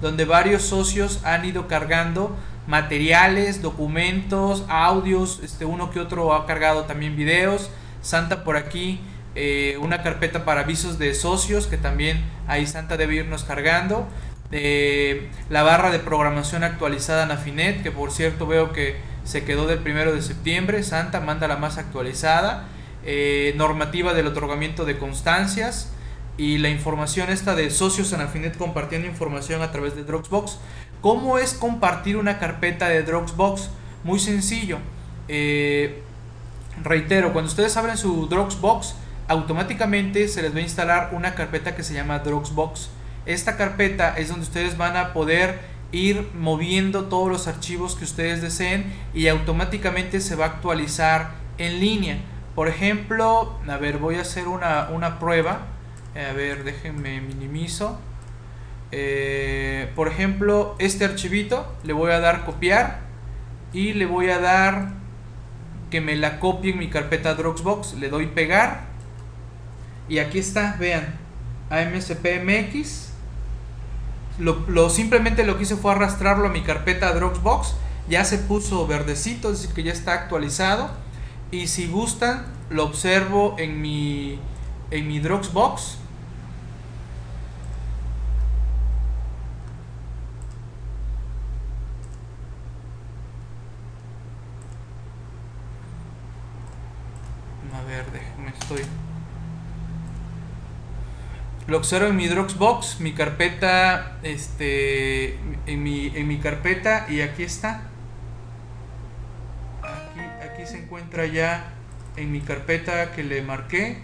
donde varios socios han ido cargando materiales, documentos, audios, este uno que otro ha cargado también videos, Santa por aquí eh, una carpeta para avisos de socios que también ahí Santa debe irnos cargando. De la barra de programación actualizada en Afinet, que por cierto veo que se quedó del primero de septiembre, Santa manda la más actualizada, eh, normativa del otorgamiento de constancias y la información esta de socios en Afinet compartiendo información a través de Dropbox. ¿Cómo es compartir una carpeta de Dropbox? Muy sencillo. Eh, reitero, cuando ustedes abren su Dropbox, automáticamente se les va a instalar una carpeta que se llama Dropbox esta carpeta es donde ustedes van a poder ir moviendo todos los archivos que ustedes deseen y automáticamente se va a actualizar en línea. Por ejemplo, a ver, voy a hacer una, prueba. A ver, déjenme minimizo. Eh, por ejemplo, este archivito le voy a dar copiar y le voy a dar que me la copie en mi carpeta Dropbox. Le doy pegar y aquí está, vean, AMSPMX lo, simplemente lo que hice fue arrastrarlo a mi carpeta Dropbox. Ya se puso verdecito, es decir, que ya está actualizado. Y si gustan, lo observo en mi, en mi Dropbox. A ver, déjame, Lo observo en mi Dropbox, mi carpeta, este, en mi, en mi carpeta y aquí está. Aquí, se encuentra ya en mi carpeta que le marqué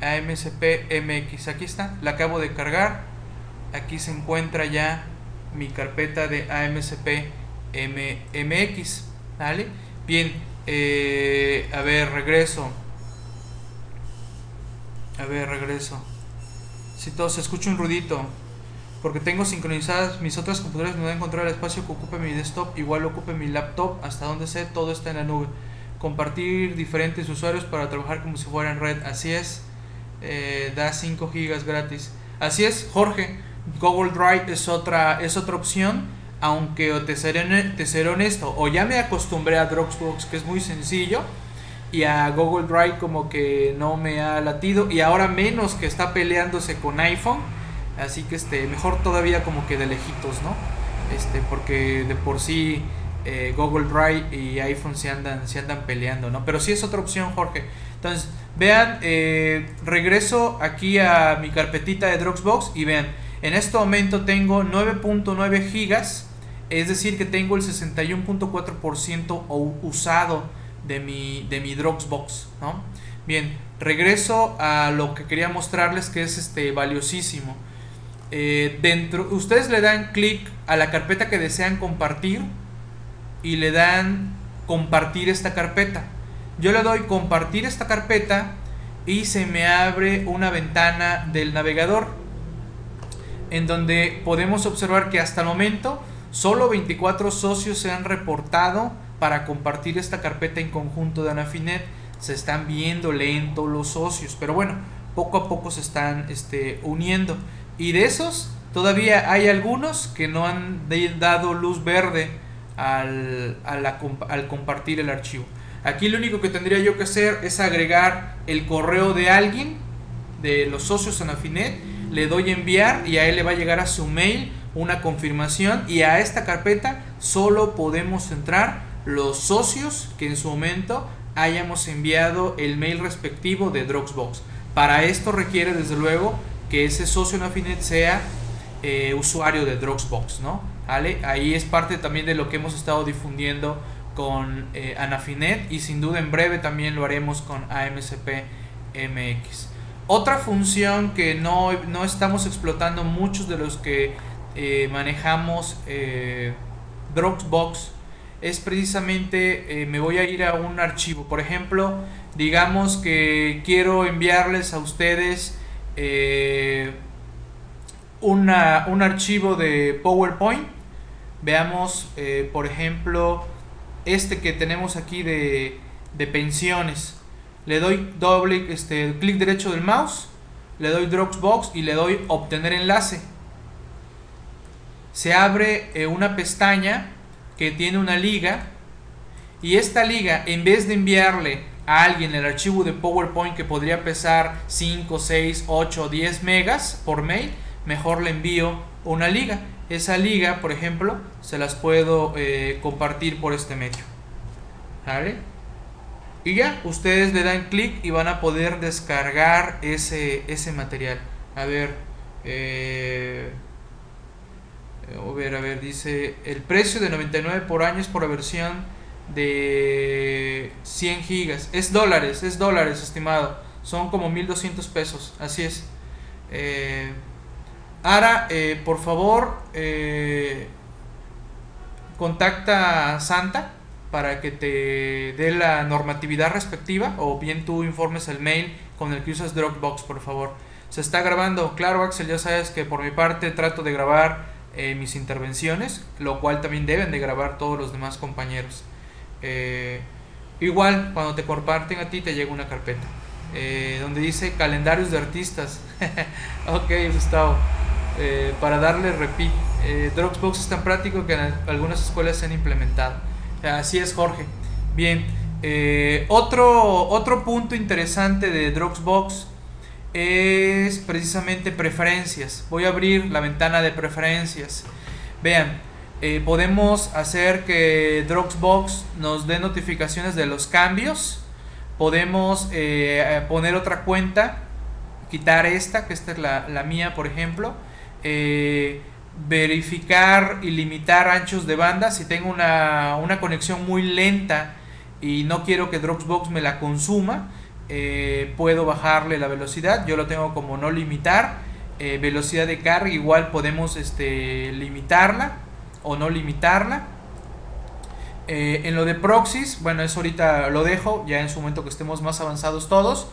AMSP MX. Aquí está, la acabo de cargar. Aquí se encuentra ya mi carpeta de AMSP MX. ¿Vale? Bien, eh, a ver, regreso. A ver, regreso. Si todo se escucha un ruidito. Porque tengo sincronizadas mis otras computadoras, no voy a encontrar el espacio que ocupe mi desktop. Igual ocupe mi laptop. Hasta donde sé, todo está en la nube. Compartir diferentes usuarios para trabajar como si fuera en red. Así es. Eh, da 5 gigas gratis. Así es, Jorge. Google Drive es otra, es otra opción. Aunque te seré, te seré honesto, o ya me acostumbré a Dropbox, que es muy sencillo y a Google Drive como que no me ha latido y ahora menos que está peleándose con iPhone así que este mejor todavía como que de lejitos no este porque de por sí eh, Google Drive y iPhone se andan se andan peleando no pero sí es otra opción Jorge. Entonces vean eh, regreso aquí a mi carpetita de Dropbox y vean en este momento tengo 9.9 gigas es decir que tengo el 61.4% usado de mi, de mi Dropbox, ¿no? Bien, regreso a lo que quería mostrarles que es este valiosísimo. Eh, dentro, ustedes le dan clic a la carpeta que desean compartir y le dan compartir esta carpeta. Yo le doy compartir esta carpeta y se me abre una ventana del navegador en donde podemos observar que hasta el momento solo 24 socios se han reportado para compartir esta carpeta en conjunto de Anafinet. Se están viendo lento los socios, pero bueno, poco a poco se están este, uniendo. Y de esos, todavía hay algunos que no han dado luz verde al, al compartir el archivo. Aquí lo único que tendría yo que hacer es agregar el correo de alguien, de los socios Anafinet, le doy enviar y a él le va a llegar a su mail una confirmación y a esta carpeta solo podemos entrar los socios que en su momento hayamos enviado el mail respectivo de Dropbox. Para esto requiere desde luego que ese socio en Afinet sea eh, usuario de Dropbox, ¿no? ¿Vale? Ahí es parte también de lo que hemos estado difundiendo con eh, Anafinet y sin duda en breve también lo haremos con AMSP MX. Otra función que no, no estamos explotando muchos de los que eh, manejamos Dropbox es precisamente, eh, me voy a ir a un archivo. Por ejemplo, digamos que quiero enviarles a ustedes eh, un archivo de PowerPoint. Veamos, eh, por ejemplo, este que tenemos aquí de, de pensiones. Le doy doble este, clic derecho del mouse, le doy Dropbox y le doy obtener enlace. Se abre una pestaña que tiene una liga y esta liga en vez de enviarle a alguien el archivo de PowerPoint que podría pesar 5, 6, 8, 10 megas por mail, mejor le envío una liga. Esa liga, por ejemplo, se las puedo eh, compartir por este medio. Y ya, ustedes le dan clic y van a poder descargar ese, ese material. A ver, eh, a ver, a ver, dice el precio de 99 por año es por la versión de 100 gigas. Es dólares, es dólares, estimado. Son como 1200 pesos, así es. Eh, Ara, eh, por favor, eh, contacta a Santa para que te dé la normatividad respectiva o bien tú informes el mail con el que usas Dropbox, por favor. Se está grabando, claro Axel, ya sabes que por mi parte trato de grabar eh, mis intervenciones, lo cual también deben de grabar todos los demás compañeros. Eh, igual, cuando te comparten a ti, te llega una carpeta. Eh, donde dice calendarios de artistas. [LAUGHS] ok, Gustavo. para darle repeat. Dropbox es tan práctico que en algunas escuelas se han implementado. Así es, Jorge. Bien. otro, otro punto interesante de Dropbox es precisamente preferencias. Voy a abrir la ventana de preferencias. Vean, eh, podemos hacer que Dropbox nos dé notificaciones de los cambios. podemos eh, poner otra cuenta, quitar esta, que esta es la, la mía, por ejemplo. Eh, verificar y limitar anchos de banda. Si tengo una, una conexión muy lenta y no quiero que Dropbox me la consuma, eh, puedo bajarle la velocidad. Yo lo tengo como no limitar. Eh, velocidad de carga igual podemos este, limitarla o no limitarla. Eh, en lo de proxies, bueno, eso ahorita lo dejo, ya en su momento que estemos más avanzados todos.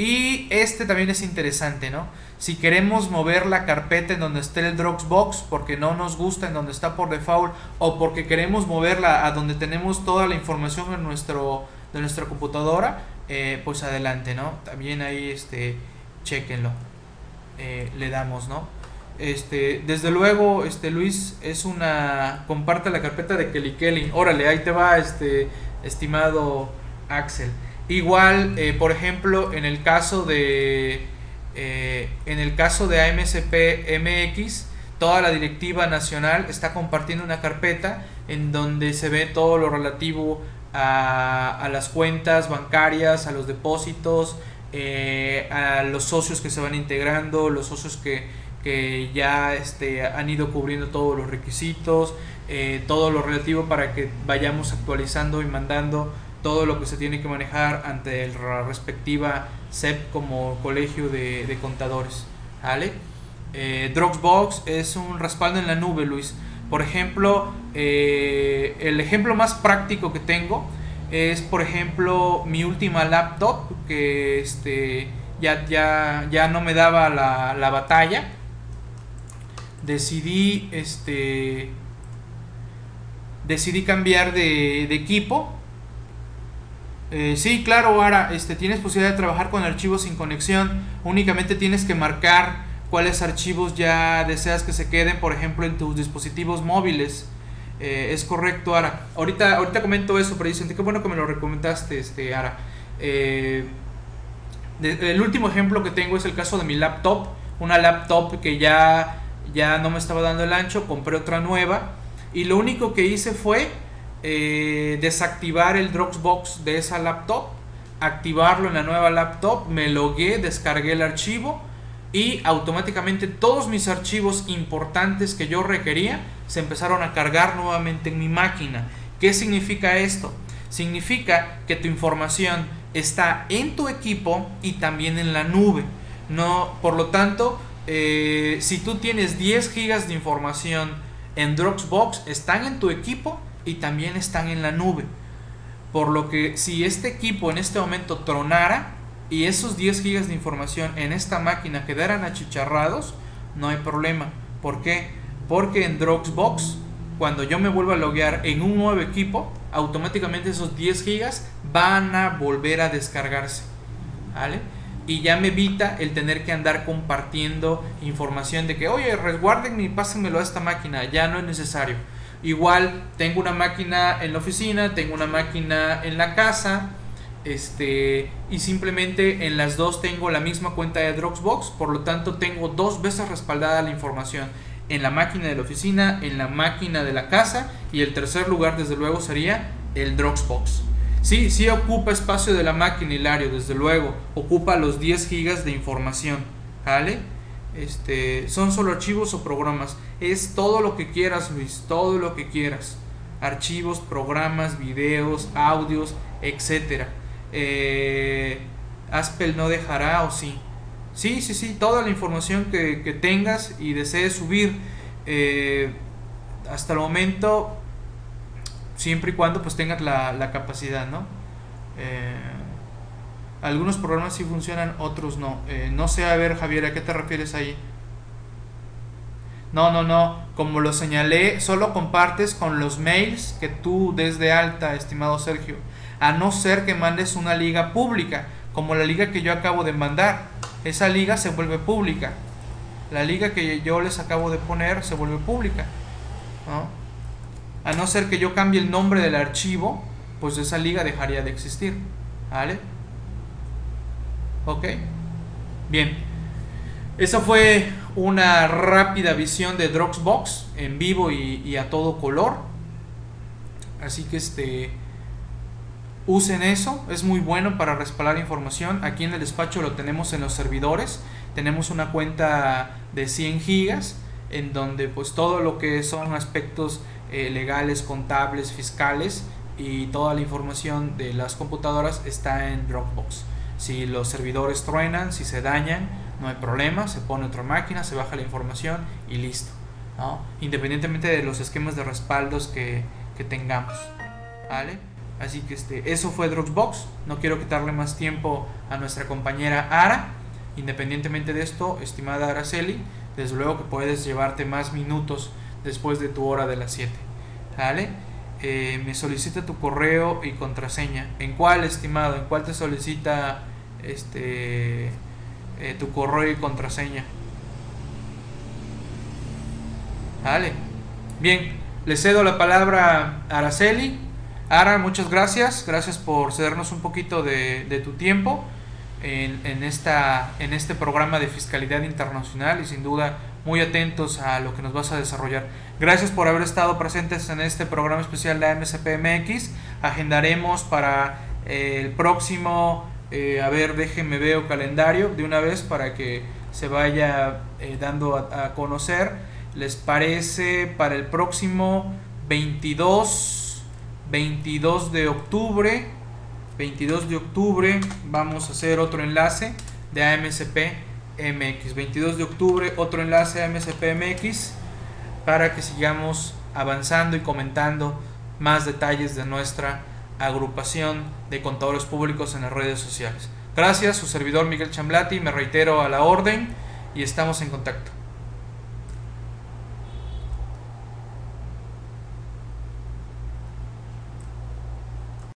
Y este también es interesante, ¿no? Si queremos mover la carpeta en donde esté el Dropbox porque no nos gusta en donde está por default o porque queremos moverla a donde tenemos toda la información en nuestro, de nuestra computadora, eh, pues adelante, ¿no? También ahí, este, chequenlo. Eh, le damos, ¿no? Este, desde luego, este Luis es una comparte la carpeta de Kelly Kelly. Órale, ahí te va, este estimado Axel. Igual, eh, por ejemplo, en el caso de eh, en el caso de AMSP MX, toda la directiva nacional está compartiendo una carpeta en donde se ve todo lo relativo a, a las cuentas bancarias, a los depósitos, eh, a los socios que se van integrando, los socios que, que ya este, han ido cubriendo todos los requisitos, todo lo relativo para que vayamos actualizando y mandando todo lo que se tiene que manejar ante la respectiva SEP como colegio de, contadores. ¿vale? Eh, Dropbox es un respaldo en la nube, Luis. Por ejemplo, eh, el ejemplo más práctico que tengo es, por ejemplo, mi última laptop que este, ya, ya, ya no me daba la, batalla. Decidí, este, decidí cambiar de, de equipo eh, sí, claro, ahora este, tienes posibilidad de trabajar con archivos sin conexión. Únicamente tienes que marcar cuáles archivos ya deseas que se queden, por ejemplo, en tus dispositivos móviles. Eh, es correcto, Ara. Ahorita, ahorita comento eso, pero dicen, qué bueno que me lo recomendaste, este, Ara. Eh, el último ejemplo que tengo es el caso de mi laptop. Una laptop que ya, ya no me estaba dando el ancho, compré otra nueva. Y lo único que hice fue eh, desactivar el Dropbox de esa laptop, activarlo en la nueva laptop, me logué, descargué el archivo y automáticamente todos mis archivos importantes que yo requería se empezaron a cargar nuevamente en mi máquina. ¿Qué significa esto? Significa que tu información está en tu equipo y también en la nube. No, por lo tanto, eh, si tú tienes 10 gigas de información en Dropbox, están en tu equipo y también están en la nube. Por lo que si este equipo en este momento tronara y esos 10 gigas de información en esta máquina quedaran achicharrados, no hay problema. ¿Por qué? Porque en Dropbox, cuando yo me vuelva a loguear en un nuevo equipo, automáticamente esos 10 gigas van a volver a descargarse. ¿Vale? Y ya me evita el tener que andar compartiendo información de que, oye, resguarden y pásenmelo a esta máquina. Ya no es necesario Igual tengo una máquina en la oficina, tengo una máquina en la casa, este, y simplemente en las dos tengo la misma cuenta de Dropbox, por lo tanto tengo dos veces respaldada la información en la máquina de la oficina, en la máquina de la casa y el tercer lugar desde luego sería el Dropbox. Sí, sí ocupa espacio de la máquina Hilario, desde luego, ocupa los 10 gigas de información, ¿vale? Este, son solo archivos o programas. Es todo lo que quieras, Luis, todo lo que quieras. Archivos, programas, videos, audios, etc. Eh, Aspel no dejará o sí. Sí, sí, sí, toda la información que, tengas y desees subir eh, hasta el momento, siempre y cuando pues tengas la, capacidad, ¿no? Eh, algunos programas sí funcionan, otros no. Eh, no sé, a ver Javier, ¿a qué te refieres ahí? No, no, no. Como lo señalé, solo compartes con los mails que tú des de alta, estimado Sergio. A no ser que mandes una liga pública, como la liga que yo acabo de mandar. Esa liga se vuelve pública. La liga que yo les acabo de poner se vuelve pública. A no ser que yo cambie el nombre del archivo, pues esa liga dejaría de existir. ¿Vale? Ok. Bien. Esa fue una rápida visión de Dropbox en vivo y, a todo color. Así que este usen eso, es muy bueno para respaldar información. Aquí en el despacho lo tenemos en los servidores, tenemos una cuenta de 100 gigas en donde pues todo lo que son aspectos eh, legales, contables, fiscales y toda la información de las computadoras está en Dropbox. Si los servidores truenan, si se dañan, no hay problema, se pone otra máquina, se baja la información y listo. Independientemente de los esquemas de respaldos que, que tengamos. ¿Vale? Así que este, eso fue Dropbox. No quiero quitarle más tiempo a nuestra compañera Ara. Independientemente de esto, estimada Araceli, desde luego que puedes llevarte más minutos después de tu hora de las 7. ¿Vale? Eh, me solicita tu correo y contraseña. ¿En cuál, estimado? ¿En cuál te solicita este eh, tu correo y contraseña? Vale. Bien, le cedo la palabra a Araceli. Ara, muchas gracias. Gracias por cedernos un poquito de, tu tiempo en, esta, en este programa de fiscalidad internacional y sin duda muy atentos a lo que nos vas a desarrollar. Gracias por haber estado presentes en este programa especial de MSPMX. Agendaremos para eh, el próximo, eh, a ver, déjenme veo calendario de una vez para que se vaya eh, dando a conocer. Les parece para el próximo 22 22 de octubre 22 de octubre vamos a hacer otro enlace de AMSP MX 22 de octubre otro enlace a AMSP MX para que sigamos avanzando y comentando más detalles de nuestra agrupación de contadores públicos en las redes sociales. Gracias, su servidor Miguel Chamblati, me reitero a la orden y estamos en contacto.